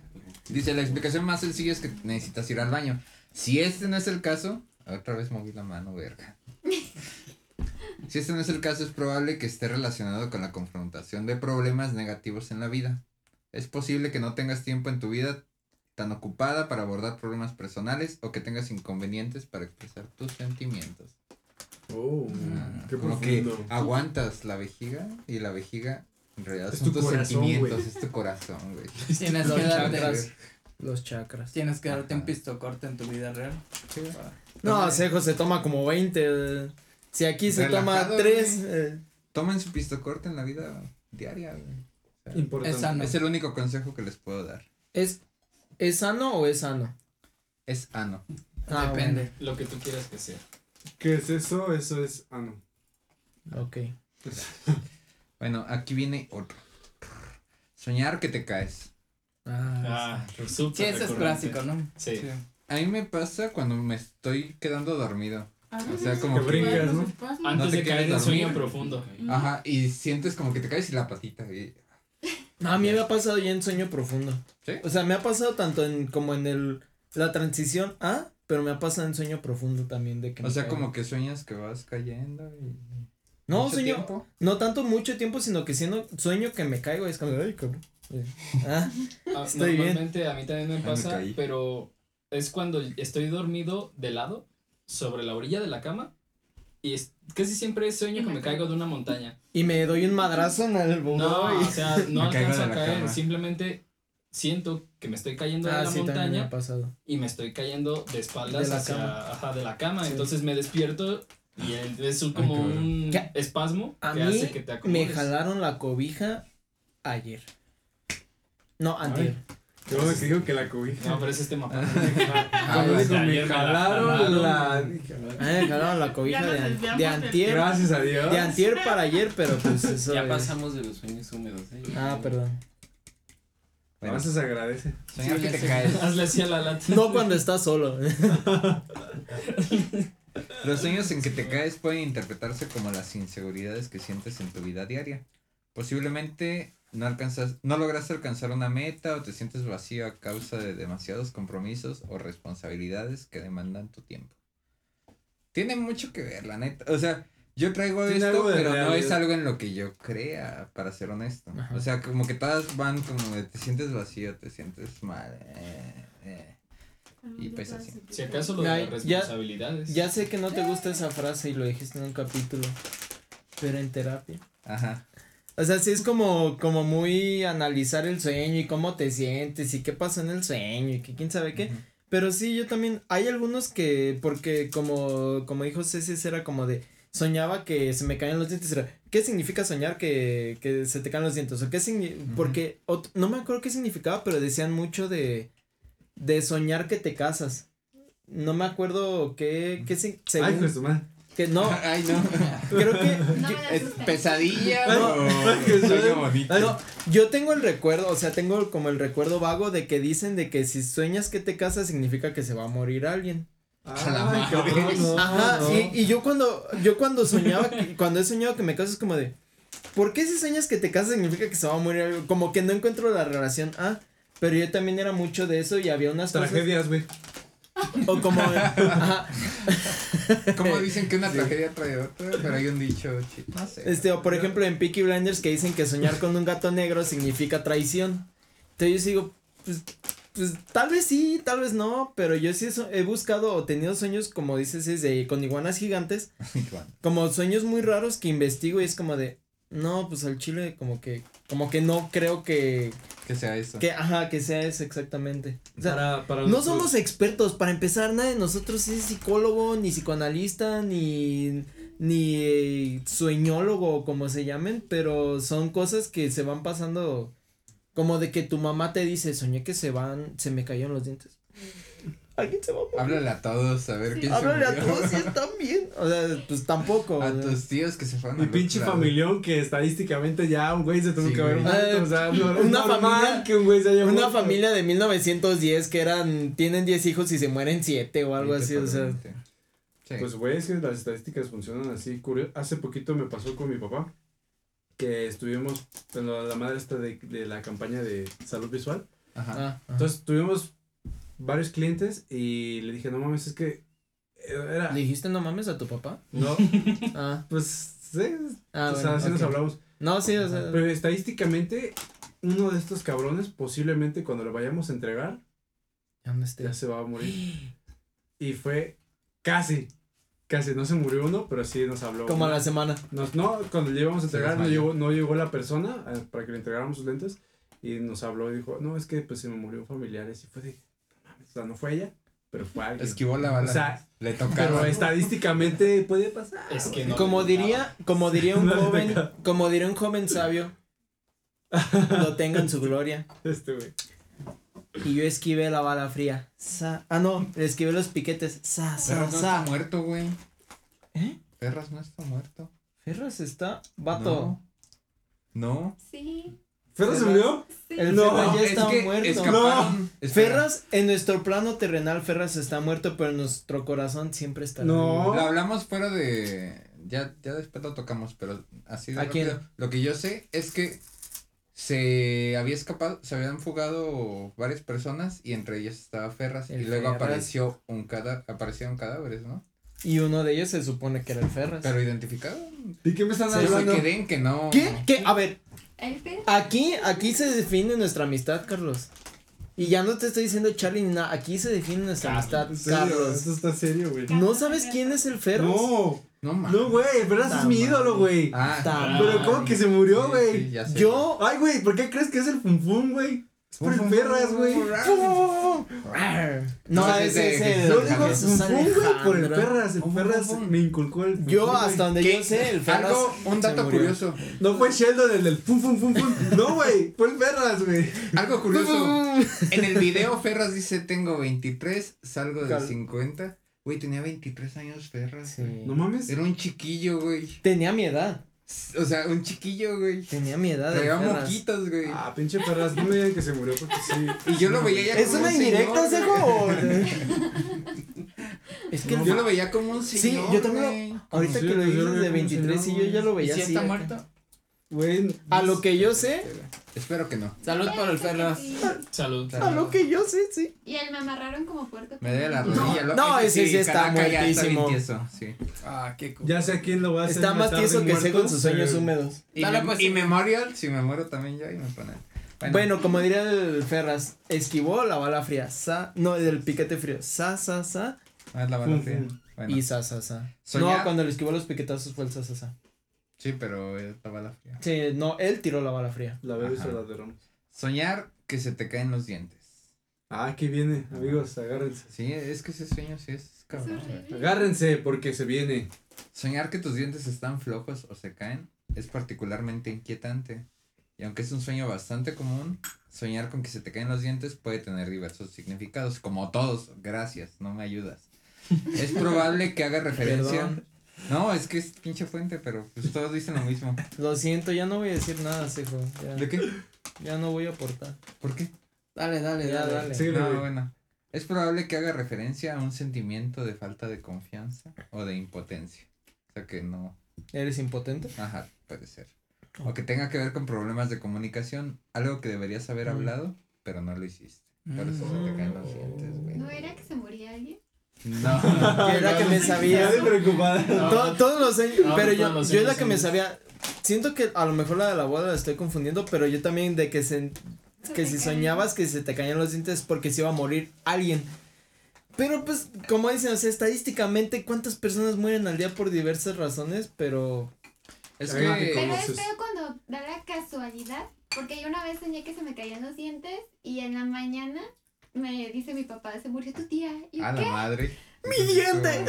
Dice, la explicación más sencilla es que necesitas ir al baño. Si este no es el caso, otra vez moví la mano, verga. Si este no es el caso, es probable que esté relacionado con la confrontación de problemas negativos en la vida. Es posible que no tengas tiempo en tu vida tan ocupada para abordar problemas personales o que tengas inconvenientes para expresar tus sentimientos. Oh, Ah, qué como que aguantas la vejiga y la vejiga en realidad Es son tu tus corazón, sentimientos, es tu corazón, güey. Tienes que darte. Los chakras. tienes que darte un pisto corto en tu vida real. Sí. No, Sejo se toma como 20. eh. Si aquí se toma Relajado, 3. güey. Tomen su pisto corto en la vida diaria, güey. O sea, Importante. Es. Es el único consejo que les puedo dar. ¿Es, ¿Es sano o es sano? Es ano. Ah, Depende. Lo que tú quieras que sea. ¿Qué es eso? Eso es. No. bueno, Ok. Bueno, aquí viene otro. Soñar que te caes. Ah, Ah, súper Sí, ese es recurrente. clásico, ¿no? Sí. A mí me pasa cuando me estoy quedando dormido. O sea, como Que brincas, ¿no? Antes No te de caer en sueño profundo. Ajá, y sientes como que te caes y la patita. y- No, a mí me ha pasado ya en sueño profundo. ¿Sí? O sea, me ha pasado tanto en como en el la transición A, pero me ha pasado en sueño profundo también de que O sea, caigo. como que sueñas que vas cayendo y... No, mucho sueño tiempo. no tanto mucho tiempo, sino que siendo sueño que me caigo es como ay, cabrón. Ah, Ah, bien. Normalmente a mí también me pasa, pero es cuando estoy dormido de lado, sobre la orilla de la cama, y es, casi siempre sueño que me caigo de una montaña. y me doy un madrazo en el No, bugó y- o sea, no Me alcanzo a caer, cama. simplemente siento que me estoy cayendo de Ah, la sí, también me ha montaña pasado. y me estoy cayendo de espaldas De la hacia, cama. ajá, de la cama, Sí. entonces me despierto y es como un ¿Qué? espasmo A que mí hace que te me acomodes. jalaron la cobija ayer. No, antier. Qué bueno que digo que la cobija. No, pero ese es tema aparte. Cuando Ah, digo, ya, me jalaron la. Me jalaron la cobija de, an- de antier. Gracias a Dios. De antier para ayer, pero pues eso. Ya es- pasamos de los sueños húmedos, ¿eh? Ah, perdón. Bueno, veces se agradece. soñar Sí, que te caes. Hazle así a la lata. No cuando estás solo. Los sueños en que te caes pueden interpretarse como las inseguridades que sientes en tu vida diaria. Posiblemente no alcanzas, no lograste alcanzar una meta o te sientes vacío a causa de demasiados compromisos o responsabilidades que demandan tu tiempo. Tiene mucho que ver, la neta. O sea, yo traigo Tiene esto, pero no es algo en lo que yo crea, para ser honesto. Ajá. O sea, como que todas van como de te sientes vacío, te sientes mal. eh, eh. Y pues así. Si acaso lo de las ya- responsabilidades. Ya sé que no te gusta esa frase y lo dijiste en un capítulo, pero en terapia. Ajá. O sea, sí es como, como muy analizar el sueño y cómo te sientes y qué pasó en el sueño y que quién sabe qué. Ujú. Pero sí, yo también, hay algunos que, porque como, como dijo Ceci, era como de, soñaba que se me caían los dientes, era, ¿qué significa soñar que, que se te caen los dientes? O qué signi- Ujú. porque, ot- no me acuerdo qué significaba, pero decían mucho de, de soñar que te casas. No me acuerdo qué, qué sig- según, Ay, pues. Que no, Ay, no. creo que, No yo- ¿Es asustes. pesadilla Ay, o ay, que sueño suena- bonito? ay, no, yo tengo el recuerdo, o sea, tengo como el recuerdo vago de que dicen de que si sueñas que te casas significa que se va a morir alguien. A la Ay, madre. cabrón, no, Ajá, no. y, y yo cuando, yo cuando soñaba, que- cuando he soñado que me caso es como de, ¿por qué si sueñas que te casas significa que se va a morir algo? Como que no encuentro la relación, ah, pero yo también era mucho de eso y había unas cosas, Tragedias, güey. O como, ajá, Como dicen que una tragedia trae otra, pero hay un dicho chido. No sé. este, o por ejemplo en Peaky Blinders que dicen que soñar con un gato negro significa traición, entonces yo digo, pues, pues tal vez sí, tal vez no, pero yo sí he buscado o tenido sueños como dices, es de, con iguanas gigantes, como sueños muy raros que investigo y es como de no pues al chile como que como que no creo que Que sea eso. que ajá que sea eso exactamente. O sea Para, para no somos expertos para empezar nadie de nosotros es psicólogo ni psicoanalista ni ni eh, sueñólogo como se llamen pero son cosas que se van pasando como de que tu mamá te dice soñé que se van se me cayeron los dientes alguien se va a morir Háblale a todos, a ver quién se háblale a murió. todos si están bien o sea pues tampoco A tus tíos que se fueron Mi pinche lado. familión que estadísticamente ya un güey se tuvo Sí, que haber muerto. O sea, no, Una familia- que un güey se haya Una muerto. familia de 1910 que eran, tienen 10 hijos y se mueren 7 o algo así, o sea. Sí. Pues güey, es que las estadísticas funcionan así. curio- Hace poquito me pasó con mi papá que estuvimos en la, la madre esta de, de la campaña de salud visual. Ajá. Ah, ajá. Entonces tuvimos varios clientes y le dije, no mames, es que era... ¿Le dijiste no mames a tu papá? No, Ah, pues sí, ah o sea, bueno, así nos hablamos. No, sí, o sea. Pero estadísticamente, uno de estos cabrones posiblemente cuando lo vayamos a entregar ya se va a morir. Y fue casi, casi, no se murió uno, pero sí nos habló. Como a la semana. Nos, no, cuando le íbamos a entregar, no llegó, no llegó la persona eh, para que le entregáramos sus lentes. Y nos habló y dijo, no, es que pues se me murió un familiar. Y fue de, sea, no fue ella, pero fue alguien. Esquivó la bala. O sea, le pero tocaron. estadísticamente puede pasar. Es que no. Como diría, como diría un No, joven, como diría un joven sabio, lo tenga en su gloria. Este, güey. Y yo esquivé la bala fría. Sa- ah, no, le esquivé los piquetes. Sa, sa, Ferras no sa. está muerto, güey. ¿Eh? Ferras no está muerto. Ferras está, vato. No. Sí, ¿Ferro se Ferras. murió? sí. El No, Ferras ya es está que muerto. Ferras, en nuestro plano terrenal, Ferras está muerto, pero en nuestro corazón siempre está No. Lo hablamos fuera de. Ya, ya después lo tocamos, pero así de ¿A quién? Lo que yo sé es que se había escapado, se habían fugado varias personas y entre ellas estaba Ferras El y luego Ferras. apareció un cadáver, aparecieron cadáveres, ¿no? Y uno de ellos se supone que era el Ferras. Pero identificado. ¿Y qué me están hablando? en que no. ¿Qué? ¿Qué? A ver, aquí, aquí se define nuestra amistad, Carlos. Y ya no te estoy diciendo Charlie ni nada, aquí se define nuestra amistad, ¿En serio? Carlos. Esto está serio, güey. ¿No sabes quién es el Ferras? No, No mames. no, güey, Ferras es mi ídolo, güey. Ah, Pero. ¿cómo que se murió, güey? sí. Yo. Ay, güey, ¿por qué crees que es el funfun, güey? Ferras, fum, güey. No, No, ese es el. Yo digo güey, por el. Ferras. El fum. me inculcó el Yo, hasta donde yo sé, el Ferras. Algo, un dato curioso. No fue Sheldon el del fum, fum, fum, fum. No, güey, fue el Ferras, güey. Algo curioso. En el video Ferras dice tengo 23, salgo de Cal- 50. Güey, tenía 23 años Ferras. No mames. Era un chiquillo, güey. Tenía mi edad. O sea, un chiquillo, güey. Tenía mi edad. Traía moquitos, güey. Ah, pinche Ferras, no me digan que se murió porque sí. Y yo lo veía ya ¿Es como una un indirecta, señor, güey. Es que el Yo lo veía como un Sí, señor. yo también lo-. Ahorita Sí, que lo pues, dices de como 23 y yo ya lo ¿Y veía si así. está acá. muerto? Güey. A lo que yo sé, Espero que no. Salud por el Ferras. Salud. a lo que yo sé, sí. Y él me amarraron como puerco. Me dé la rodilla. lo- No, ese sí está Caracas ya muertísimo. tieso, sí. Ah, qué cool. Ya sé a quién lo va a hacer. Está más tieso que sé con sus sueños húmedos. Y, Dale, mem- pues. y Memorial, si me muero también yo, y me ponen. Bueno, como diría el Ferras, esquivó la bala fría, sa, no, del piquete frío, sa, sa, sa, Ah, es la bala fría. Bueno, y sa, sa, sa. Soñar- No, cuando le esquivó los piquetazos fue el sa, sa, sa. Sí, pero la bala fría. Sí, no, él tiró la bala fría. La bebé se la. Soñar que se te caen los dientes. Ah, aquí viene, amigos, agárrense. Sí, es que ese sueño sí es Es cabrón. Agárrense porque se viene. Soñar que tus dientes están flojos o se caen es particularmente inquietante. Y aunque es un sueño bastante común, soñar con que se te caen los dientes puede tener diversos significados, como todos. Gracias, no me ayudas. Es probable que haga referencia. Perdón. No, es que es pinche fuente, pero pues todos dicen lo mismo. Lo siento, ya no voy a decir nada, Sejo. ¿De qué? ya no voy a aportar. ¿Por qué? Dale, dale, Ya, dale. dale. Síguele, No, güey. bueno. Es probable que haga referencia a un sentimiento de falta de confianza o de impotencia. O sea que no. ¿Eres impotente? Ajá, puede ser. O que tenga que ver con problemas de comunicación, algo que deberías haber Mm. hablado, pero no lo hiciste. Por eso se te caen los dientes, güey. ¿No era que se moría alguien? No. Que era que me sabía. Estoy preocupada. To- todos los No, pero yo, los yo es la que me sabía. Siento que a lo mejor la de la boda la estoy confundiendo, pero yo también de que se, que si caen. soñabas que se te caían los dientes es porque se iba a morir alguien. Pero pues, como dicen, o sea, estadísticamente, ¿cuántas personas mueren al día por diversas razones? Pero Es que. Pero es feo cuando da la casualidad, porque yo una vez soñé que se me caían los dientes y en la mañana me dice mi papá, se murió tu tía. Y yo, A la ¿qué? madre. ¡Mi diente!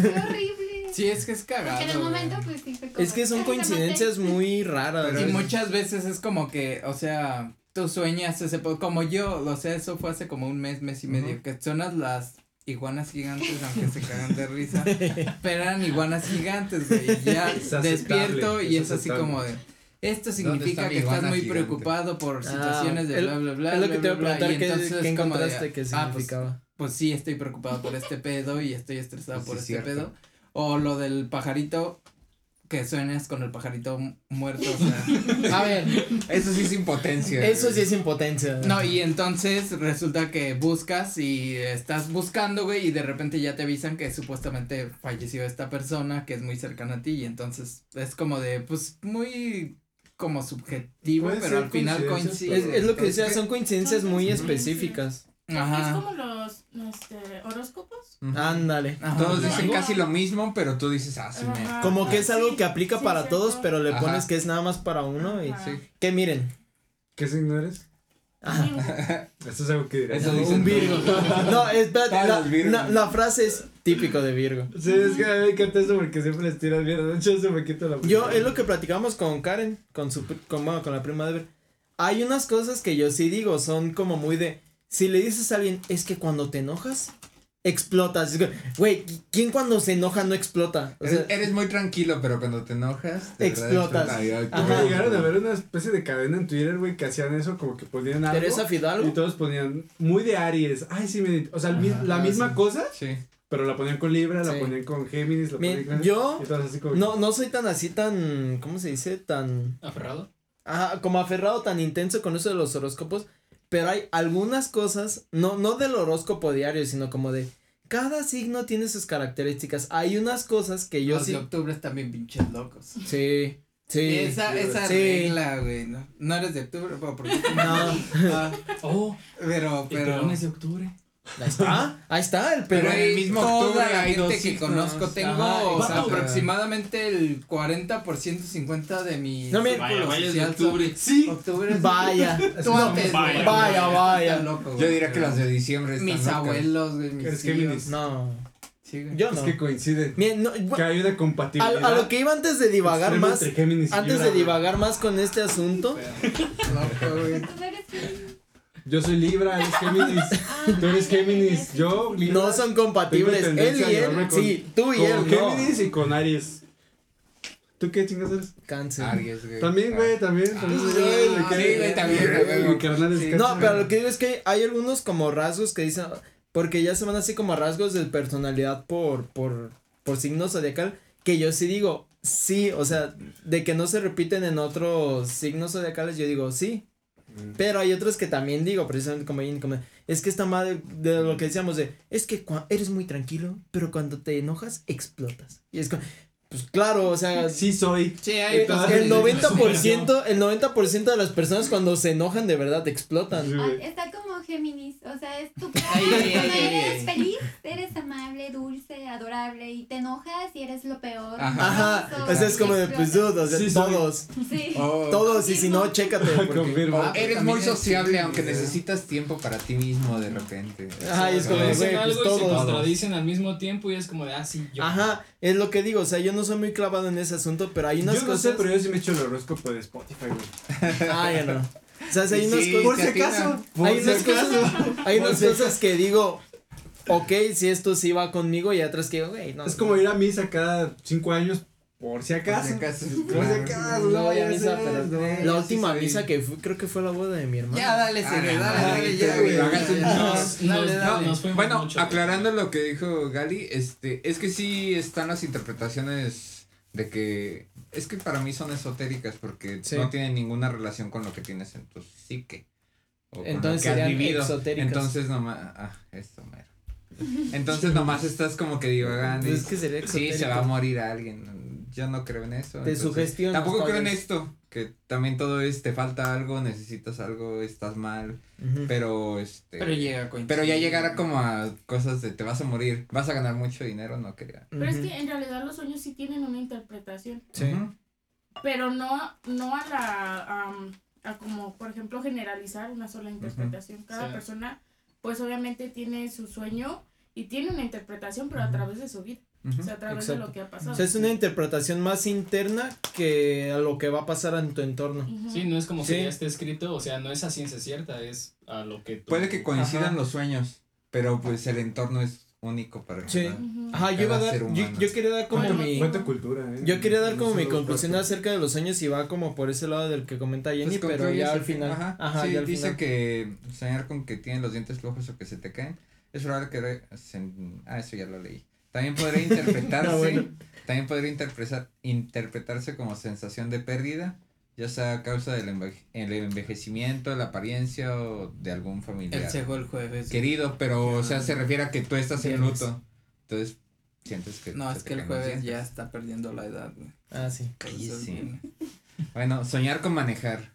Fue horrible. Sí, es que es cagado. Porque en el güey. momento pues sí fue como, es que son "Ay, la maté". coincidencias muy raras. Pero Y es- muchas veces es como que, o sea, tú sueñas ese, como yo, o sea, eso fue hace como un mes, mes y medio, que sonas las iguanas gigantes, aunque se cagan de risa, pero eran iguanas gigantes, güey, y ya Es despierto y es es así como de, esto significa que estás muy gigante? preocupado por Ah, situaciones de el- bla, bla, bla, es lo que bla, te iba a preguntar, y ¿qué, entonces qué de, encontraste que ah, pues, significaba? pues sí, estoy preocupado por este pedo y estoy estresado Pues por sí, este cierto. pedo. O lo del pajarito, que sueñas con el pajarito mu- muerto, o sea. A ver, Eso sí es impotencia. eso güey. sí es impotencia. No, y entonces resulta que buscas y estás buscando, güey, y de repente ya te avisan que supuestamente falleció esta persona que es muy cercana a ti y entonces es como de, pues, muy como subjetivo, Puede pero al final coincide. Es, es lo que Es decía, son coincidencias muy específicas. Es Ajá. como los este, horóscopos. Ándale. Ajá. Todos dicen casi lo mismo, pero tú dices, ah, sí, me. Ajá. Como que es algo Sí, que aplica sí, para todos, pero le Ajá. pones que es nada más para uno y que miren. ¿Qué signo eres? Esto es algo que dirás. Eso dicen un Virgo. No, espérate, la, la- la frase es típico de Virgo. Sí, es que a mí me encanta eso porque siempre les tiras mierda. De hecho, eso me quita la Yo, es lo que platicamos con Karen, con su, con, bueno, con la prima de Ver. Hay unas cosas que yo sí digo, son como muy de, si le dices a alguien, es que cuando te enojas, explotas. Güey, ¿quién cuando se enoja no explota? O sea, Eres, eres muy tranquilo, pero cuando te enojas. Explotas. Ajá. Llegaron a ver una especie de cadena en Twitter, güey, que hacían eso, como que ponían algo. Teresa Y Fidalgo. todos ponían muy de Aries. Ay, sí, me. O sea, Ajá, la misma sí. cosa, Sí. pero la ponían con Libra, la ponían con Géminis, la Mi- ponían con. yo Y así como. no, no soy tan así, tan, ¿cómo se dice? Tan, ¿Aferrado? ajá, como aferrado, tan intenso con eso de los horóscopos. Pero hay algunas cosas, no, no del horóscopo diario, sino como de, cada signo tiene sus características. Hay unas cosas que yo Los sí. de octubre están bien pinches locos. Sí, sí. esa esa sí. regla, güey, ¿no? No eres de octubre, pero porque No. Ah, Oh, pero, el pero. pelón es de octubre. Ahí está, ahí está el Pero pero en el mismo la hay dos gente que signos. conozco tengo Ajá, o sea, exacto. aproximadamente el 40% 50 de mi No, mira, Vaya, vaya, es de social octubre. Sí. octubre es- Vaya. Tú No, antes, vaya, vaya, vaya. Loco, Yo diría que las de diciembre están mis locas. abuelos, güey, mis Eres tíos. Géminis. No, Sí, yo Es no. que coinciden. Mira, no, Que hay una a, compatibilidad. a lo que iba antes de divagar más, antes de divagar más con este asunto, Loco, güey. Yo soy Libra, él es Géminis. Ah, Tú eres Géminis. Yo, Libra. no son compatibles. Él y él, con- sí, tú y Con él, no. Géminis y con Aries. ¿Tú qué chingas eres? Cáncer. Aries, güey. También, güey, también. también Ah, soy yo, sí, güey, también, Mi güey. carnal es Sí. cáncer. No, pero lo que digo es que hay algunos como rasgos que dicen, porque ya se van así como rasgos de personalidad por, por, por signo zodiacal, que yo sí digo, sí, o sea, de que no se repiten en otros signos zodiacales, yo digo, sí. Mm. Pero hay otros que también digo, precisamente como, como es que está mal de, lo que decíamos de, es que cua- eres muy tranquilo, pero cuando te enojas, explotas. Y es como, pues claro, o sea, Sí soy. Sí, eh, hay el 90%, el 90% de las personas cuando se enojan de verdad explotan. Ah, está como Géminis, o sea, es tu cara, Ay, ay, cuando ay, eres ay. feliz, eres amable, dulce, adorable, y te enojas y eres lo peor. Ajá, sea, es como de, pues dude, o sea, Sí, todos, Sí. O- todos, y si no, chécate. porque- Confirmo. o eres muy sociable, sí, aunque sí. necesitas tiempo para ti mismo de repente. Ajá, es como, Te güey, pues y se todos. contradicen al mismo tiempo y es como de, ah, sí, yo. Ajá, es lo que digo, o sea, yo no soy muy clavado en ese asunto, pero hay unas Yo no cosas. sé, pero yo sí me echo el horóscopo de Spotify, güey. Ah, ya no. O sea, hay Sí, unas sí, cosas. Por si acaso. Hay por unas si acaso. cosas, hay unas si cosas que digo, ok, si esto sí va conmigo, y otras que digo, güey, no. Es como ir a misa cada cinco años, por si acaso. Por si acaso. Por si acaso, No voy a misa, ser, pero no. La sí última soy- misa que fui, creo que fue la boda de mi hermano. Ya, dale, Sere, no, dale, dale, ya, güey. Nos- Dale, dale. nos Bueno, mucho. aclarando lo que dijo Gali, este, es que sí están las interpretaciones de que es que para mí son esotéricas porque Sí. no tienen ninguna relación con lo que tienes en tu psique. o con lo Entonces que has vivido. exotéricas. Entonces nomás, ah, esto mero. Entonces nomás estás como que divagando. y Pues es que sería sí, exotérico. se va a morir alguien. Yo no creo en eso. Te entonces, Tampoco creo en esto, que también todo es, te falta algo, necesitas algo, estás mal, pero este... Pero llega a. Pero ya llegará como a cosas de te vas a morir, vas a ganar mucho dinero, no quería. Pero es que en realidad los sueños sí tienen una interpretación, Sí. Pero no, no a la, am, a como por ejemplo generalizar una sola interpretación. Cada Sí. persona pues obviamente tiene su sueño y tiene una interpretación, pero a través de su vida, Ujú. o sea, a través Exacto. de lo que ha pasado. O sea, es una interpretación más interna que a lo que va a pasar en tu entorno. Ujú. Sí, no es como Sí. que ya esté escrito, o sea, no es a ciencia cierta, es a lo que tú. Puede que coincidan Ajá. los sueños, pero pues el entorno es único para Sí. Ajá, yo iba a dar, yo, yo quería dar como mi, Cuánta cultura, eh. yo quería dar No como mi conclusión acerca de los sueños y va como por ese lado del que comenta Jenny, Pues pero ya al final, Ajá, ajá, sí, ya al dice final. que soñar con que tienen los dientes flojos o que se te caen, es probable que... ah, eso ya lo leí. También podría interpretarse, Ah, bueno. también podría interpretar, interpretarse como sensación de pérdida, ya sea a causa del enveje- el envejecimiento, la apariencia o de algún familiar Él fue el jueves. querido, pero o sea, se refiere a que tú estás en luto. Entonces, sientes que No, es que el jueves ya está perdiendo la edad, güey. Ah, sí. Viene. Bueno, soñar con manejar.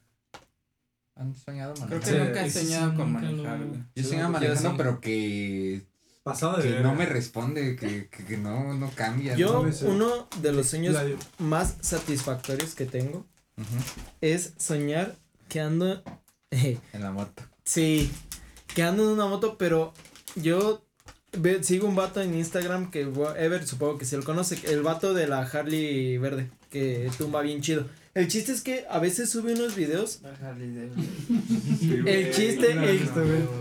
¿Han soñado Creo manejar? que Sí. nunca he soñado con manejar, güey. Yo soñaba manejando, sí. pero que, Pasado de que no me responde, que, que, que no, no cambia. Yo, uno de los sueños La- más satisfactorios que tengo es soñar que ando, En la moto. sí, que ando en una moto, pero yo ve- sigo un vato en Instagram que Ever supongo que se lo conoce, el vato de la Harley verde, que tumba bien chido. El chiste es que a veces sube unos videos El chiste, el-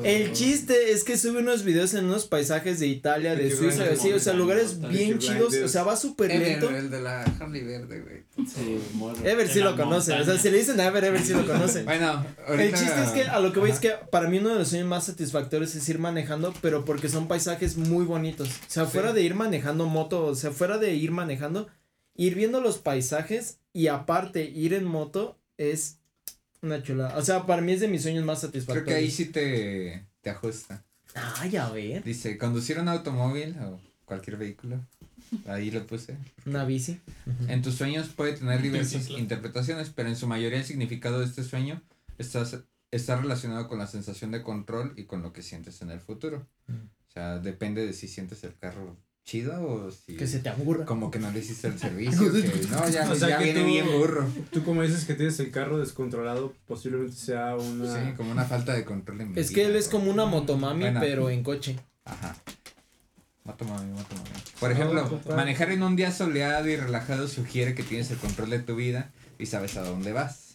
El chiste es que sube unos videos en unos paisajes de Italia, de Suiza, así, o sea, lugares bien chidos, o sea, va súper lento. El, de la Harley Verde, güey. Sí. Ever sí lo conoce, o sea, si le dicen a Ever, Ever sí lo conoce. Bueno, ahorita. El chiste es que a lo que voy es que para mí uno de los sueños más satisfactorios es ir manejando, pero porque son paisajes muy bonitos. O sea, fuera de ir manejando moto, o sea, fuera de ir manejando, ir viendo los paisajes y aparte ir en moto es una chulada. O sea, para mí es de mis sueños más Creo satisfactorios. que ahí sí te, te ajusta. Ay, a ver. Dice, conducir un automóvil o cualquier vehículo. Ahí lo puse. Una bici. En tus sueños puede tener diversas interpretaciones, pero en su mayoría el significado de este sueño está, está relacionado con la sensación de control y con lo que sientes en el futuro. Mm. O sea, depende de si sientes el carro chido o si Que se te aburra. como que no le hiciste el servicio, que no, ya, O sea, ya que viene tú- bien burro. Tú como dices que tienes el carro descontrolado, posiblemente sea una... Sí, como una falta de control en mi Es que él es como una motomami, Bueno. pero en coche. Ajá. Motomami, motomami. Por ejemplo, compa. manejar en un día soleado y relajado sugiere que tienes el control de tu vida y sabes a dónde vas.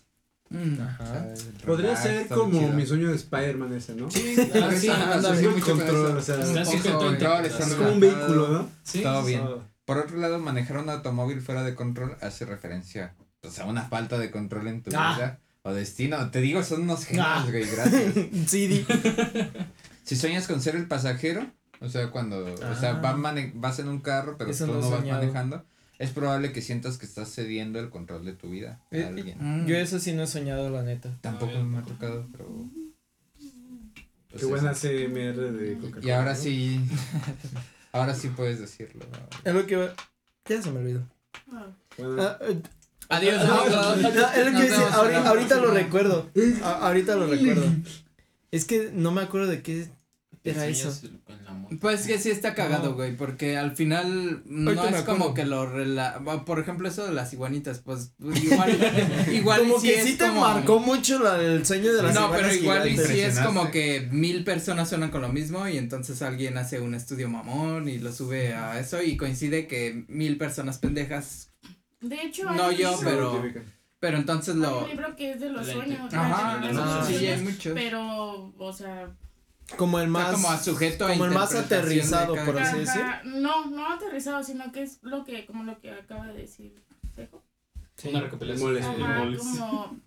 Mm. Podría Relax, ser como chido. mi sueño de Spider-Man ese, ¿no? Sí, sí, anda, control, o sea, Es como un vehículo, ¿no? Sí, Todo bien. Por otro lado, manejar un automóvil fuera de control hace referencia pues, a una falta de control en tu Ah. vida o destino. Te digo, son unos genios, Ah. güey, gracias. Sí, di. Si sueñas con ser el pasajero, o sea, cuando, o sea, Ah. vas en un carro, pero Eso tú no vas soñado. manejando, es probable que sientas que estás cediendo el control de tu vida a Eh, alguien. Mm. Yo eso sí no he soñado, la neta. Tampoco No, me ha tocado, pero. pues Qué buena eso. CMR de Coca-Cola. Y ahora ¿no? sí. ahora sí puedes decirlo. Es lo que va- Ya se me olvidó. Ah. Bueno, Ah, eh, Adiós, ah, no, es lo que ahorita, ahorita lo recuerdo. A- ahorita lo recuerdo. Es que no me acuerdo de qué era eso. Pues que sí está cagado, No. güey, porque al final no Ahorita es como que lo rela... Por ejemplo, eso de las iguanitas, pues pues, igual, igual Como y sí que sí te como- marcó mucho la, el sueño de las No, pero igual y sí es como que mil personas suenan con lo mismo y entonces alguien hace un estudio mamón y lo sube a eso y coincide que mil personas pendejas, De hecho, hay No, un yo, libro- pero- pero entonces hay lo... un libro que es de los sueños. Ajá, de los ah, sí, hay muchos. Pero, o sea, Como el más. como a sujeto a como el más aterrizado, por así decir. no, no aterrizado, sino que es lo que, como lo que acaba de decir Sejo. Una recopilación. Como,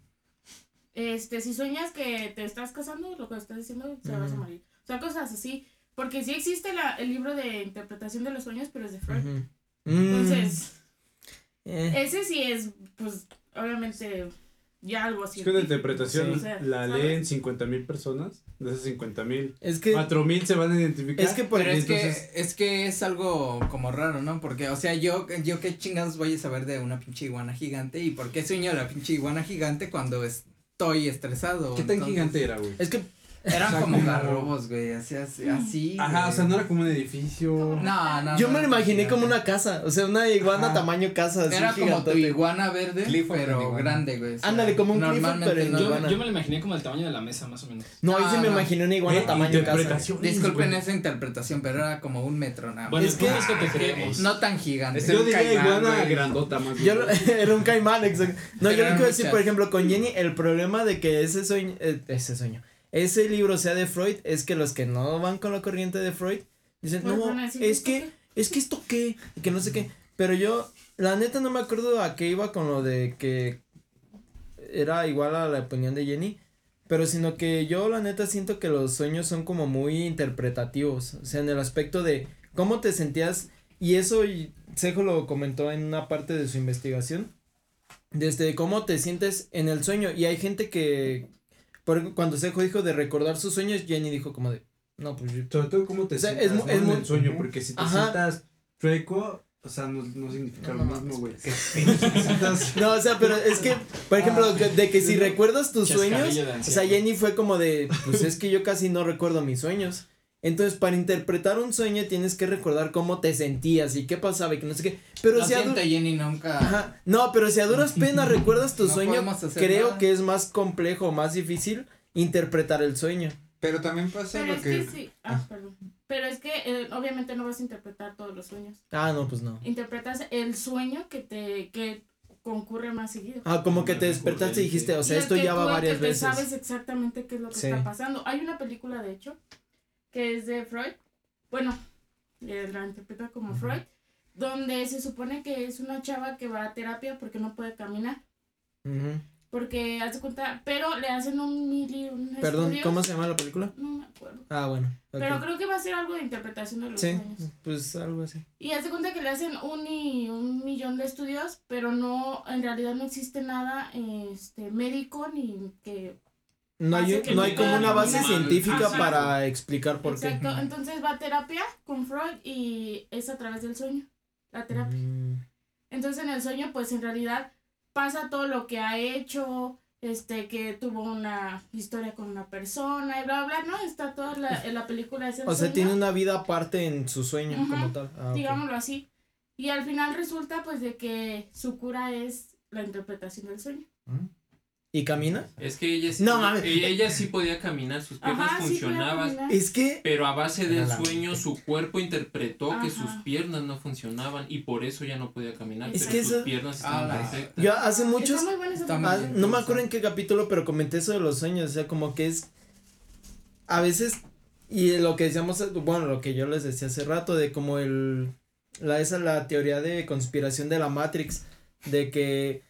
este, si sueñas que te estás casando, lo que estás diciendo, te vas a morir. O sea, cosas así. Porque sí existe la, el libro de interpretación de los sueños, pero es de Freud. Ujú. Mm, Entonces, eh, ese sí es, pues, obviamente, ya algo así. Es que una interpretación Sí. La ¿sabes? leen 50 mil personas. De esas 50 mil, es que. 4 mil se van a identificar. Es que por Pero es entonces- que, es que es algo como raro, ¿no? Porque, o sea, yo, yo qué chingados voy a saber de una pinche iguana gigante y por qué sueño la pinche iguana gigante cuando estoy estresado. ¿Qué tan Entonces, gigante era, güey? Es que. Eran O sea, como garrobos, güey, así, así, así. Ajá, güey. o sea, no era como un edificio. No, no. Yo no me lo imaginé gigante. como una casa. O sea, una iguana Ajá. tamaño casa. Así Era como tu iguana verde, Clifford de pero iguana. grande, güey. o sea, Ándale, como un Clifford, normalmente pero en no- Yo, iguana. yo me lo imaginé como el tamaño de la mesa, más o menos. No, ahí No, sí me imaginé una iguana Eh, tamaño casa. Disculpen güey. esa interpretación, pero era como un metro nada más. Bueno, Es que- es que te creemos. no tan gigante. Yo diría caimán, iguana güey. grandota más. Yo era un caimán, exacto. No, Pero yo lo quiero decir, por ejemplo, con Jenny, el problema de que ese sueño, eh, ese sueño, ese libro sea de Freud, es que los que no van con la corriente de Freud, dicen, Pues no, es ¿esto que, es que esto qué, y que no sé qué. Pero yo, la neta, no me acuerdo a qué iba con lo de que era igual a la opinión de Jenny. Pero sino que yo la neta siento que los sueños son como muy interpretativos. O sea, en el aspecto de cómo te sentías. Y eso Sejo lo comentó en una parte de su investigación. Desde cómo te sientes en el sueño. Y hay gente que. Por, ejemplo, cuando Sejo dijo de recordar sus sueños, Jenny dijo como de. No, pues yo. Sobre todo cómo te O sea, sientas es es en muy- el sueño, porque si te Ajá. sientas chueco, o sea, no, no significa No, lo mismo, güey. No, o sea, pero es que, por ejemplo, Ah. de que si recuerdas tus sueños. O sea, Jenny fue como de, pues es que yo casi no recuerdo mis sueños. Entonces, para interpretar un sueño tienes que recordar cómo te sentías y qué pasaba y que no sé qué. Pero Lo si a siento, Jenny, nunca. Ajá, no, pero si a duras penas recuerdas tu No sueño, creo nada. que es más complejo, más difícil interpretar el sueño. Pero también pasa Pero lo es que. que sí. Ah, perdón. Pero es que eh, obviamente no vas a interpretar todos los sueños. Ah, no, pues no. Interpretas el sueño que te que concurre más seguido. Ah, como que te despertaste y dijiste, o sea, Y esto que ya va varias que te veces. sabes exactamente qué es lo que Sí. está pasando. Hay una película, de hecho, que es de Freud. Bueno, eh, la interpreta como Freud, donde se supone que es una chava que va a terapia porque no puede caminar. Porque hace cuenta, pero le hacen un mili, un Perdón, estudio. ¿cómo se llama la película? No me acuerdo. Ah, bueno. Pero creo que va a ser algo de interpretación de los Sí, sueños. pues algo así. Y hace cuenta que le hacen un, y un millón de estudios, pero no, en realidad no existe nada este, médico ni que... No hay, no hay como una base científica Ajá. para explicar por qué. Exacto, entonces va a terapia con Freud y es a través del sueño, la terapia. Mm. Entonces en el sueño pues en realidad pasa todo lo que ha hecho, este, que tuvo una historia con una persona y bla, bla, ¿no? Está toda la, en la película es el O sea, tiene una vida aparte en su sueño como tal. Ah, digámoslo así. Y al final resulta pues de que su cura es la interpretación del sueño. ¿Y camina? Es que ella sí, No, mames. ella, ella sí podía caminar, sus piernas Ajá, funcionaban. Es que. Pero a base del sueño su cuerpo interpretó que sus piernas no funcionaban y por eso ya no podía caminar. Es pero que sus eso- piernas estaban Ah, perfectas. Yo hace muchos. Está muy ah, no me acuerdo en qué capítulo, pero comenté eso de los sueños. O sea, como que es. A veces. Y lo que decíamos. Bueno, lo que yo les decía hace rato, de como el. La, esa la teoría de conspiración de la Matrix. De que.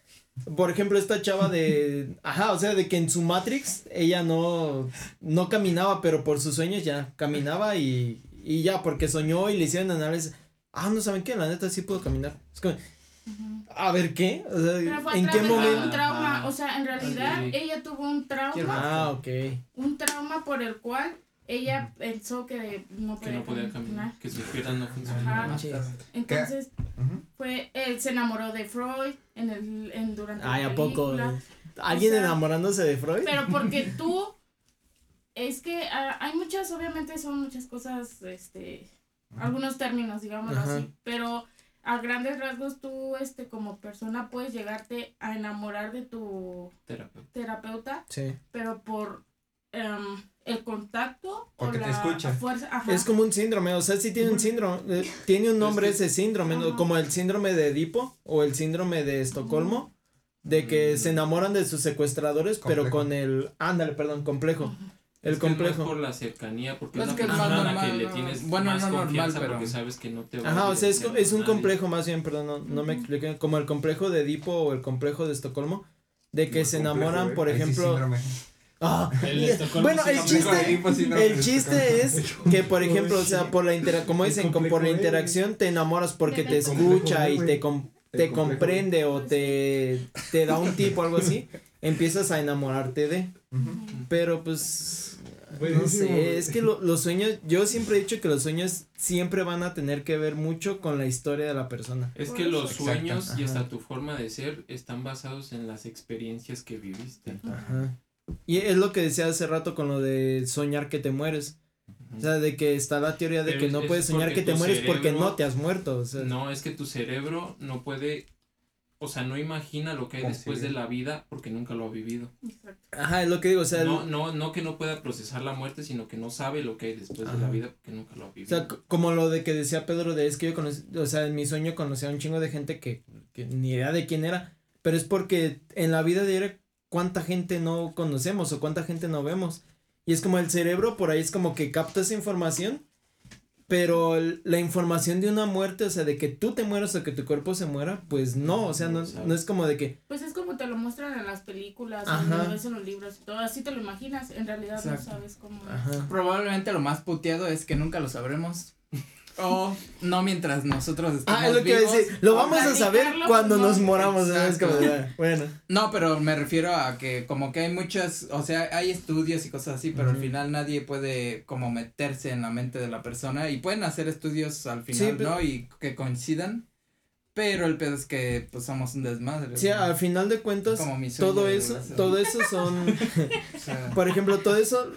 Por ejemplo, esta chava de. Ajá, o sea, de que en su Matrix ella no. No caminaba, pero por sus sueños ya caminaba y. Y ya, porque soñó y le hicieron análisis. Ah, no saben qué, la neta sí puedo caminar. Es como, Ujú. A ver, ¿qué? O sea, Pero fue ¿en qué momento? un trauma, Ah, o sea, en realidad ella tuvo un trauma. Ah, ok. un trauma por el cual ella pensó que no Que podía, no podía caminar, que sus piernas no funcionaban. Entonces, Ujú. fue, él se enamoró de Freud en el, en, durante Ay, la ¿a poco? película. ¿Alguien O sea, enamorándose de Freud? Pero porque tú, es que ah, hay muchas, obviamente son muchas cosas, este, algunos términos, digámoslo Ajá. así, pero a grandes rasgos tú, este, como persona puedes llegarte a enamorar de tu Terapeuta. terapeuta, Sí. pero por em, el contacto Porque o te la escucha. fuerza, ajá. Es como un síndrome, o sea, sí tiene un síndrome, eh, tiene un nombre Es que- ese síndrome, ¿no? Ajá. como el síndrome de Edipo o el síndrome de Estocolmo, de que Mm. se enamoran de sus secuestradores, pero Complejo. con el, ándale, perdón, complejo, el Es que es complejo. por la cercanía, porque Es es que una es más persona a la que normal, le ¿no? tienes Bueno, más no normal, pero- porque sabes que no te va Ajá, a o sea, es, un nadie. complejo más bien, perdón, no, no me expliqué, como el complejo de Edipo o el complejo de Estocolmo, de que se complejo, enamoran, ¿eh? por Ahí sí, Ah, Estocolmo bueno, el chiste, el chiste es que, por ejemplo, o sea, por la intera como dicen, por la interacción te enamoras porque te escucha y te, com- te comprende o te, te da un tipo o algo así, empiezas a enamorarte de. Pero pues, no sé, es que lo- los sueños, yo siempre he dicho que los sueños siempre van a tener que ver mucho con la historia de la persona. Es que los Exacto. sueños y hasta tu forma de ser están basados en las experiencias que viviste. Ajá. Y es lo que decía hace rato con lo de soñar que te mueres. O sea, de que está la teoría de Pero que no es puedes soñar que te mueres porque no te has muerto. O sea, No, es que tu cerebro no puede, o sea, no imagina lo que hay después de la vida porque nunca lo ha vivido. Exacto. Ajá, es lo que digo, o sea, el- No, no, no que no pueda procesar la muerte, sino que no sabe lo que hay después de la vida porque nunca lo ha o vivido. sea, c- como lo de que decía Pedro de es que yo conocí, o sea, en mi sueño conocía a un chingo de gente que, que ni idea de quién era, pero es porque en la vida diaria cuánta gente no conocemos o cuánta gente no vemos. Y es como el cerebro por ahí es como que capta esa información, pero la información de una muerte, o sea, de que tú te mueras o que tu cuerpo se muera, pues no, o sea, no, no es como de que, Pues es como te lo muestran en las películas, Ajá. en, lo ves en los libros y todo, así te lo imaginas, en realidad Exacto. no sabes cómo. ajá. Probablemente lo más puteado es que nunca lo sabremos. O no mientras nosotros estamos Ah, es lo que iba a vivos. decir. Lo vamos a saber cuando no. nos moramos. ¿no? Es como bueno. No, pero me refiero a que como que hay muchas, o sea, hay estudios y cosas así, pero al final nadie puede como meterse en la mente de la persona y pueden hacer estudios al final, Sí, pero- ¿no? Y que coincidan, pero el pedo es que pues somos un desmadre. Sí, ¿no? al final de cuentas, Como mi sueño todo eso, todo eso son, O sea, por ejemplo, todo eso,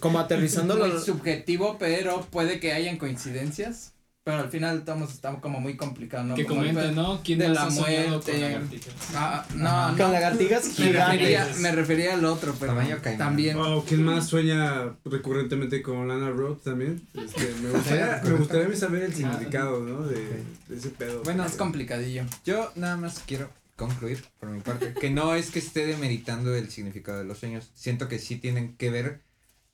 como aterrizándolo, muy subjetivo, pero puede que hayan coincidencias, pero al final estamos, estamos como muy complicados, ¿no? Que Como comenten, ¿no? ¿Quién de la muerte. con lagartijas? Ah, no, no. con lagartijas Me refería, gigantes. me refería al otro, pero Tamaño también. Oh, ¿quién más sueña recurrentemente con Lana Rhodes también? Este, me gustaría, me gustaría saber el significado, ¿no? De, de ese pedo. Bueno, Es complicadillo. Yo nada más quiero concluir por mi parte que no es que esté demeritando el significado de los sueños. Siento que sí tienen que ver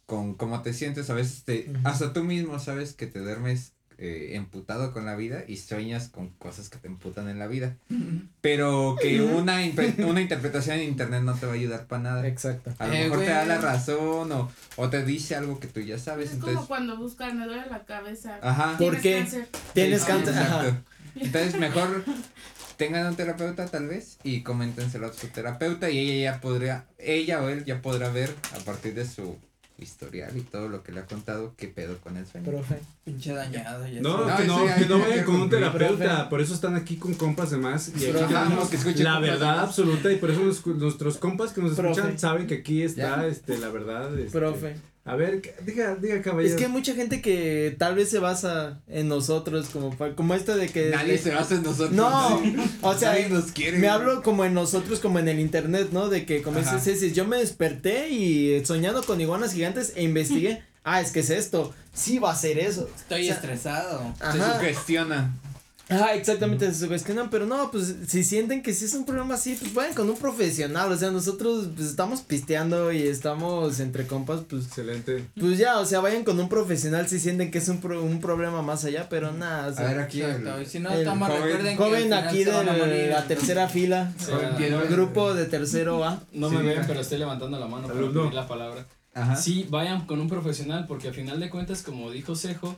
con cómo te sientes. A veces te, hasta tú mismo sabes que te duermes eh, emputado con la vida y sueñas con cosas que te emputan en la vida. Pero que una, una interpretación en internet no te va a ayudar para nada. Exacto. A lo Eh, mejor te da la razón o, o te dice algo que tú ya sabes. Es Entonces, como cuando buscan, me duele la cabeza. ajá. ¿Por Tienes qué? cáncer. Tienes cáncer. exacto. Ajá. Entonces mejor tengan un terapeuta tal vez y coméntenselo a su terapeuta y ella ya podría, ella o él ya podrá ver a partir de su historial y todo lo que le ha contado qué pedo con el sueño. Profe. Pinche dañado. ya No, sé. que no, que no ya vayan con un terapeuta, profe. por eso están aquí con compas demás y aquí tenemos que escuchen la verdad absoluta y por eso los- nuestros compas que nos Profe. escuchan saben que aquí está este la verdad. este, Profe. A ver, diga, diga caballero. Es que hay mucha gente que tal vez se basa en nosotros, como, como esto de que. Nadie se basa en nosotros. No, o sea, Nadie nos quiere. Me hablo como en nosotros, como en el internet, ¿no? De que, como Ajá. dices, yo me desperté y soñando con iguanas gigantes e investigué. ah, es que es esto. Sí va a ser eso. Estoy O sea, estresado. Se Ajá. sugestiona. Ah, exactamente, se sugestionan, pero no, pues si sienten que sí es un problema así, pues vayan con un profesional, o sea, nosotros pues estamos pisteando y estamos entre compas, pues, Excelente. pues ya, o sea, vayan con un profesional si sienten que es un, pro- un problema más allá, pero nada, o A sea, ver aquí. el- si no, el toma, joven- recuerden que joven aquí a de la tercera fila, Sí, el grupo de tercero A. No Sí, me ven, pero estoy levantando la mano para Alumno. pedir la palabra. Ajá. Sí, vayan con un profesional, porque al final de cuentas, como dijo Cejo,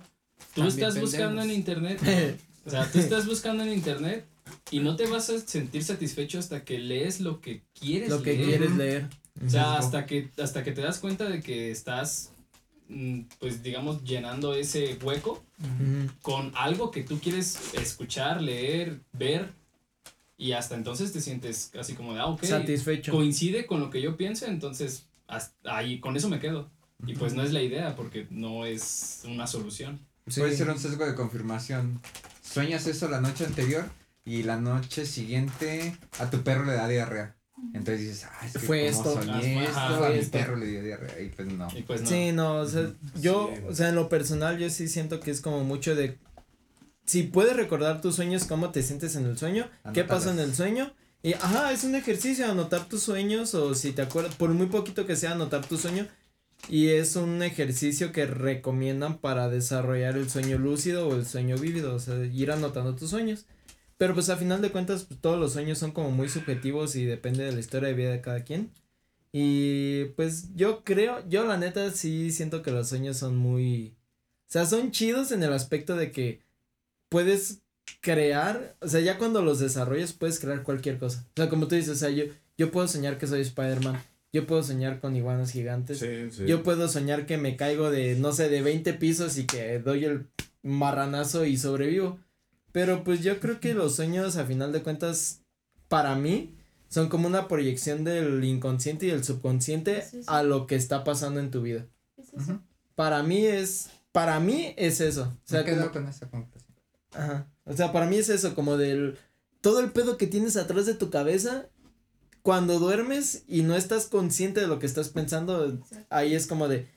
tú También estás buscando en internet. O sea, tú estás buscando en internet y no te vas a sentir satisfecho hasta que lees lo que quieres Lo que leer. quieres leer. O sea, hasta que, hasta que te das cuenta de que estás, mm, pues digamos, llenando ese hueco con algo que tú quieres escuchar, leer, ver. Y hasta entonces te sientes así como de, ah, ok, Satisfecho. coincide con lo que yo pienso, entonces hasta ahí, con eso me quedo. Y pues no es la idea, porque no es una solución. Sí. Puede ser un sesgo de confirmación. Sueñas eso la noche anterior y la noche siguiente a tu perro le da diarrea. Entonces dices, ah, es que Fue como esto. soñé esto, a mi esto. perro le dio diarrea. Y pues no. Y pues no. Sí, no, o sea, yo, Sí. o sea, en lo personal yo sí siento que es como mucho de si puedes recordar tus sueños, cómo te sientes en el sueño, qué pasó en el sueño. Y ajá, es un ejercicio anotar tus sueños o si te acuerdas, por muy poquito que sea anotar tu sueño. Y es un ejercicio que recomiendan para desarrollar el sueño lúcido o el sueño vívido, o sea, ir anotando tus sueños. Pero pues a final de cuentas pues, todos los sueños son como muy subjetivos y depende de la historia de vida de cada quien. Y pues yo creo, yo la neta sí siento que los sueños son muy, o sea, son chidos en el aspecto de que puedes crear, o sea, ya cuando los desarrollas puedes crear cualquier cosa. O sea, como tú dices, o sea, yo, yo puedo soñar que soy Spider-Man, yo puedo soñar con iguanas gigantes, Sí, sí. yo puedo soñar que me caigo de, no sé, de 20 pisos y que doy el marranazo y sobrevivo. Pero pues yo creo que los sueños, a final de cuentas, para mí, son como una proyección del inconsciente y el subconsciente Sí, sí. a lo que está pasando en tu vida. Para mí es, para mí es eso. O sea, Me quedo como- con esa conclusión. Ajá. O sea, para mí es eso, como del todo el pedo que tienes atrás de tu cabeza cuando duermes y no estás consciente de lo que estás pensando, ahí es como de,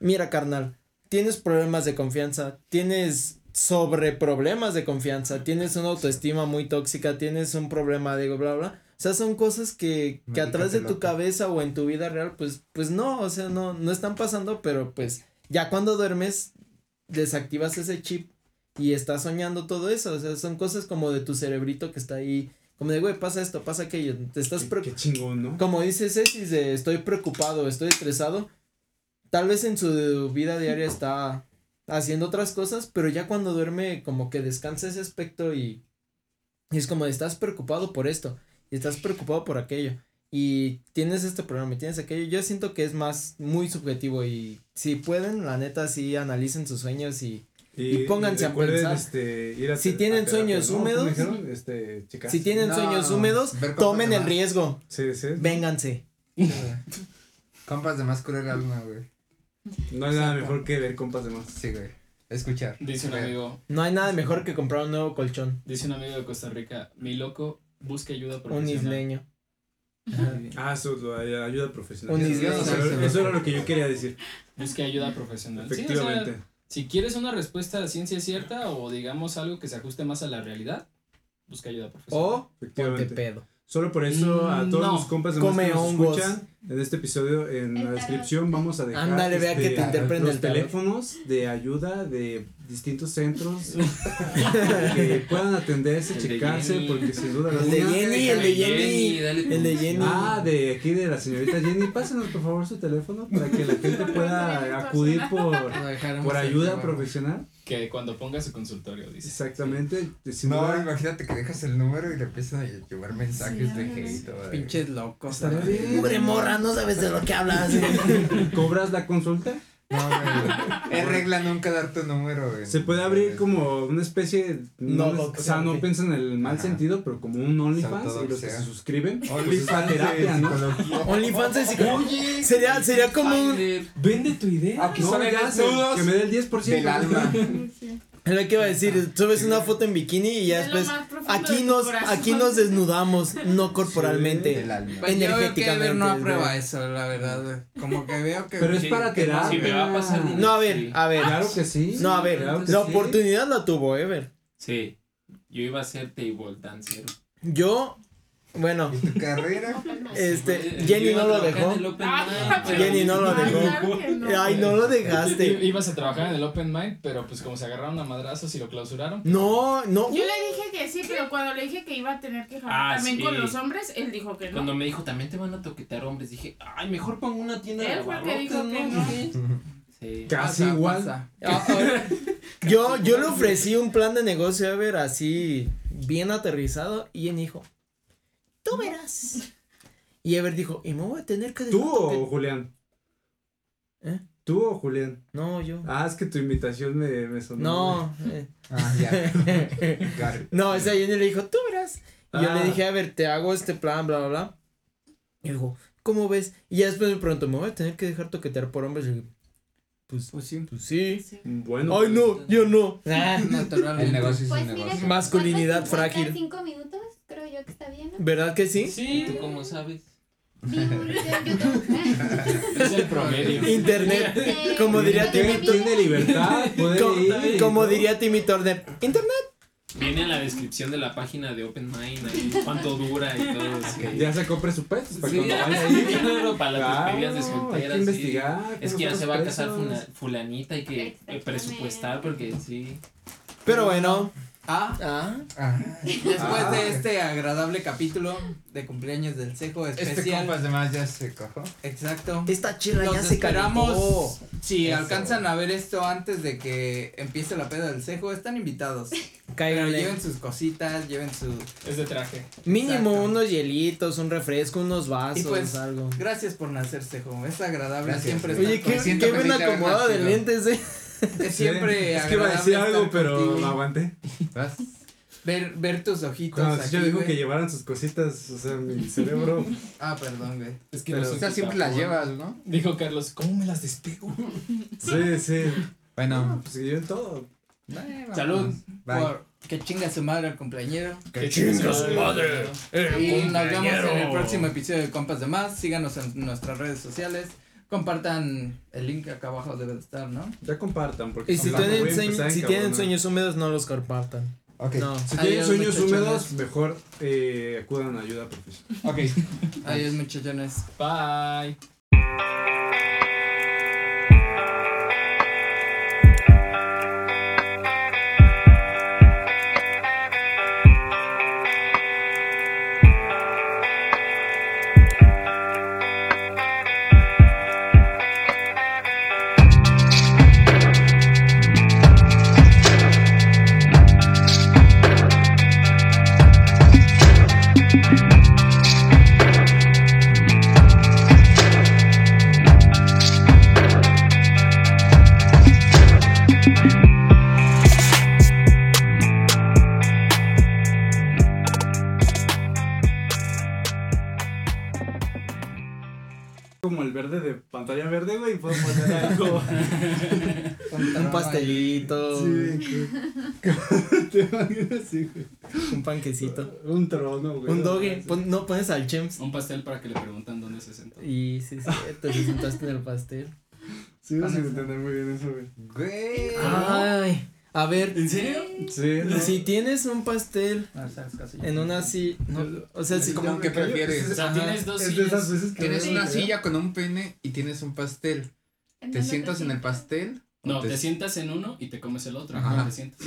mira carnal, tienes problemas de confianza, tienes sobre problemas de confianza, tienes una autoestima muy tóxica, tienes un problema de bla bla. O sea, son cosas que, que atrás de tu cabeza o en tu vida real, pues, pues no, o sea, no, no están pasando, pero pues ya cuando duermes, desactivas ese chip y estás soñando todo eso, o sea, son cosas como de tu cerebrito que está ahí, como de, güey, pasa esto, pasa aquello, te estás ¿no? como dice Ceci, de estoy preocupado, estoy estresado, tal vez en su vida diaria está haciendo otras cosas, pero ya cuando duerme como que descansa ese aspecto y, y es como de, estás preocupado por esto y estás preocupado por aquello y tienes este problema y tienes aquello, yo siento que es más muy subjetivo y si pueden, la neta sí analicen sus sueños y y pónganse a pensar. Este, ir a Si tienen sueños ¿no? ¿Cómo húmedos, dijeron? Este, chicas. si tienen No, sueños húmedos, tomen el más. riesgo, Sí, sí. vénganse. Compas de más cruel el alma, güey. No hay nada mejor que ver compas de más. Sí, güey. Escuchar. Dice un amigo, No hay nada mejor que comprar un nuevo colchón, dice un amigo de Costa Rica, mi loco busca ayuda un profesional. isleño. Ah, eso, lo de ayuda profesional. Un Eso- isleño. eso, era lo que yo quería decir. Busca ayuda profesional. Sí, o sea, Efectivamente. Si quieres una respuesta a ciencia cierta o digamos algo que se ajuste más a la realidad, busca ayuda profesional. O ponte efectivamente. pedo. Solo por eso a Mm, todos no. los compas de Come que nos escuchan en este episodio en la descripción vamos a dejar Ándale, vea este, que te interpreten los teléfonos de ayuda de distintos centros que puedan atenderse, El checarse Jenny. porque sin duda El de Jenny, el de Jenny, dale el de Jenny. Ah, de aquí de la señorita Jenny, pásenos por favor su teléfono para que la gente pueda acudir por, por ayuda profesional. Que cuando ponga su consultorio, dice. Exactamente. Sin No, duda, imagínate que dejas el número y le empiezan a llevar mensajes Sí, de hate. Pinches locos. Pobre morra, no sabes de lo que hablas. ¿Cobras la consulta? No, güey. Es regla nunca dar tu número. en- Se puede abrir como una especie, no, No, o sea, no piensa en el mal Ajá. sentido, pero como un OnlyFans y los que Autodoxia. se suscriben, pues es OnlyFans terapia, de ¿no? psicología. OnlyFans es psicología. Sería, sería como un, Vende tu idea. Aquí No, son desnudos que me dé el 10%. del alma. Sí. Es lo que iba a decir, subes una foto en bikini y ya De después, aquí nos, aquí nos desnudamos, no corporalmente. Del alma. Pues yo veo que Energéticamente, Ever no aprueba eso, la verdad. Como que veo que. Pero es Sí, para terapia. si me va a pasar. No, a ver, Sí. a ver. Claro que sí. No, a ver, Claro la sí. oportunidad la tuvo Ever. Sí. Yo iba a ser table dancer. Yo, bueno, ¿Y tu carrera? este, Yo Jenny no lo dejó. Ah, Jenny no lo dejó. claro que no. Ay, no lo I- dejaste. Ibas a trabajar en el Open Mind, pero pues como se agarraron a madrazos y lo clausuraron. No, no. Yo le dije que sí, pero cuando le dije que iba a tener que jalar Ah, también sí. con los hombres, él dijo que no. Cuando me dijo, también te van a toquetear hombres, dije, ay, mejor pongo una tienda de fue que dijo que ¿no? Sí. Casi Pasa, igual. pasa. Ah, ah, Yo, yo le ofrecí un plan de negocio a ver así. bien aterrizado y él dijo, tú verás. Y Ever dijo, y me voy a tener que dejar ¿Tú o toque-". Julián? ¿Eh? ¿Tú o Julián? No, yo. Ah, es que tu invitación me, me sonó. no. eh. Ah, ya. No, o sea, y él le dijo, tú verás. Y yo Ah. le dije, a ver, te hago este plan, bla, bla, bla. Y dijo, ¿cómo ves? Y ya después me preguntó, ¿me voy a tener que dejar toquetear por hombres? Y dije, pues, Pues sí. pues sí. Sí. Bueno. Ay, no, yo no. Ah. El negocio es Pues un mira, negocio. Masculinidad ¿cuánto se encuentra frágil. cinco minutos, que está bien, ¿no? ¿Verdad que sí? Sí, ¿Tú cómo sabes? Vi un video en YouTube. es el promedio. Internet. Como diría de Timmy. Tiene libertad, Como, ir. como diría Timmy Turner, Internet. Viene en la descripción de la página de Open Mind, ahí, cuánto dura y todo. así. Ya sacó presupuestos para Sí, cuando ya, vaya ahí. claro, para las Claro, despedidas de hay que solteras. sí. investigar. Es que ya se va a casar fulanita, hay que eh, presupuestar porque sí. Pero bueno. Ah, Ah, Ah, después Ah. de este agradable capítulo de cumpleaños del Cejo este especial. compas además ya se cojó. Exacto. esta chela Los ya se esperamos. calentó. Si Eso. alcanzan a ver esto antes de que empiece la peda del cejo, están invitados. Pero Cáiganle. lleven sus cositas, lleven su. Es de traje. Mínimo Exacto. unos hielitos, un refresco, unos vasos, Y pues, algo. Gracias por nacer, cejo. Es agradable Gracias. siempre Oye, estar qué, qué haber acomodado de lentes, eh. Es siempre Sí, Es que iba a decir algo, pero contigo. lo aguanté. ¿Vas? Ver, ver tus ojitos. Cuando aquí, yo dijo güey. que llevaran sus cositas, o sea, mi cerebro. Ah, perdón, güey. Es que Pero- no O sea, siempre las llevas, ¿no? Dijo Carlos, ¿cómo me las despego? Sí, sí. Bueno, Pues yo en todo. bye, Salud. Bye. Por que chinga su madre el cumpleañero. Que chinga su madre. Y nos vemos en el próximo episodio de Compas de Más. Síganos en nuestras redes sociales. Compartan el link acá abajo debe de estar, ¿no? Ya compartan. Porque Y si tienen, sueño- si sueños húmedos, no los compartan. No. Si tienen Adiós, sueños húmedos, mejor eh, acudan a ayuda profesional. Ok. Adiós, muchachones. Bye. Güey, puedo poner algo. Un pastelito, Sí, te imaginas así, güey. un panquecito. Un trono, güey. Un doge. Pon- no pones al Chems. Un pastel para que le preguntan dónde se sentó. Y sí, sí, te sentaste en el pastel. Sigo sin entender muy bien eso, güey. Güey. Ay, a ver. ¿En serio? Sí, no. Si tienes un pastel Ah, sabes, casi. en una así, no, o sea, Es si como que prefieres. O sea, Ajá. tienes dos Es de esas sillas. veces que Tienes una silla con un pene y tienes un pastel. ¿En ¿Te sientas en el pastel? No, te- te sientas en uno y te comes el otro. Ajá. No te sientas.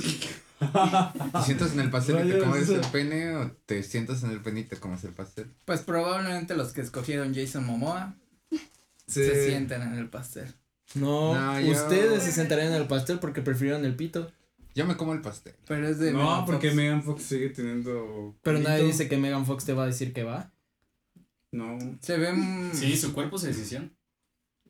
¿Te sientas en el pastel y te comes eso. el pene o te sientas en el pene y te comes el pastel? Pues probablemente los que escogieron Jason Momoa Sí. se sienten en el pastel. No, No, yo- ustedes se sentarían en el pastel porque prefirieron el pito. Yo me como el pastel. Pero es de. No, Megan porque Fox. Megan Fox sigue teniendo. Pero nadie dice que Megan Fox te va a decir que va. No, Se ven. Sí, su cuerpo es decisión.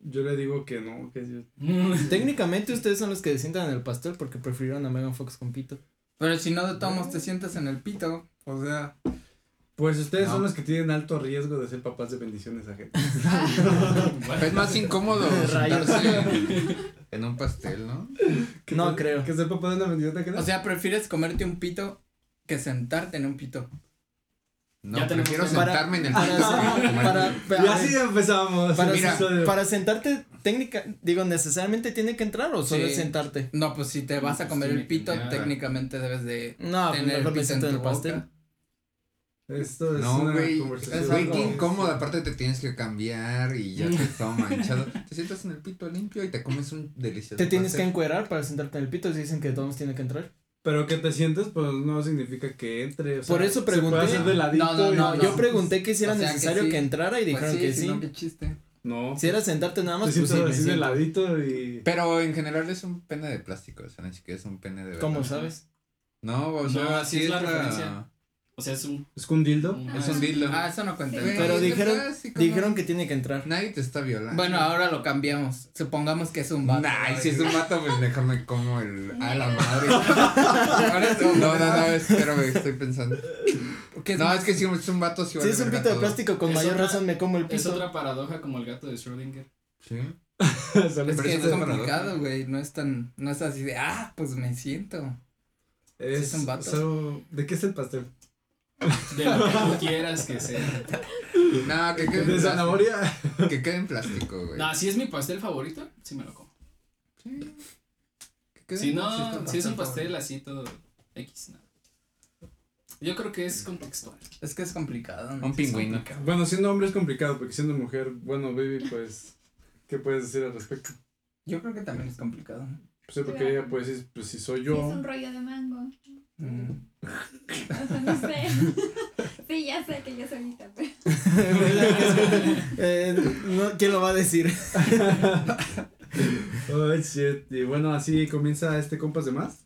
yo le digo que no, que yo. Técnicamente ustedes son los que se sientan en el pastel porque prefirieron a Megan Fox con pito. Pero si no de todos modos te sientas en el pito. O sea. Pues ustedes No. son los que tienen alto riesgo de ser papás de bendiciones ajenas. Es más incómodo Rayos. sentarse en un pastel, ¿no? No creo. Que ser papá de una bendición ajena. O sea, prefieres comerte un pito que sentarte en un pito. No, Ya prefiero que- Para- sentarme en el piso. para, para- y así empezamos. para, mira, para sentarte, técnica, digo, necesariamente tiene que entrar o solo Sí. es sentarte. No, pues si te vas a comer Tiene el que pito, técnicamente debes de No, pues tener el pito en tu pastel. boca. Esto es No, una güey. conversación. Güey, qué como- incómodo. Aparte te tienes que cambiar y ya te todo manchado. Te sientas en el pito limpio y te comes un delicioso Te tienes que pastel. encuerar para sentarte en el pito. Si dicen que todos tienen que entrar. Pero que te sientes, pues no significa que entre. o sea, Por eso se pregunté. puede hacer de No, no, y- no, Yo pregunté que si era O sea, que necesario que, sí. entrara y Pues dijeron sí, que si sí. no, qué chiste. No. Si era sentarte nada más, te pues sí, me así de siento. ladito y. Pero en general es un pene de plástico, o sea, ni siquiera es un pene de verdad. ¿Cómo sabes? No, o sea, No, así sí es es la la. referencia. O sea, es un. ¿Es con dildo? un- Es un dildo. Ah, eso no cuenta. Güey, Pero dijeron- Dijeron que tiene que entrar. Nadie te está violando. Bueno, ahora lo cambiamos. Supongamos que es un vato. Nah, y ¿no? si es un vato, pues déjame como el. A la madre. Ahora es un- No, no, no, espérame, estoy pensando. ¿Qué es No, más? es que si es un vato, sí Si es un pito de plástico, con Es mayor otra- razón me como el Es piso. otra paradoja como el gato de Schrödinger. Sí. Es Pero que es es complicado, güey. No es tan. No es así de. Ah, pues me siento. Es, es un vato. so- ¿De qué es el pastel? De lo que tú quieras que sea. No, que quede en ¿De plástico. zanahoria? Que quede en plástico, güey. No, si es mi pastel favorito, sí me lo como. Que quede Si en no, si es un pastel así todo X, no. Yo creo que es contextual. Es que es complicado. ¿no? Un pingüino. Bueno, siendo hombre es complicado, porque siendo mujer, bueno, baby, pues, ¿qué puedes decir al respecto? Yo creo que también es complicado. Pues, porque ella, pues, es- pues si soy Sí, yo, es un rollo de mango. Mm. O sea, no sé. sí, ya sé que yo solita, pero. Eh, no, ¿Quién lo va a decir? Oh, shit. Y bueno, así comienza este compas de más.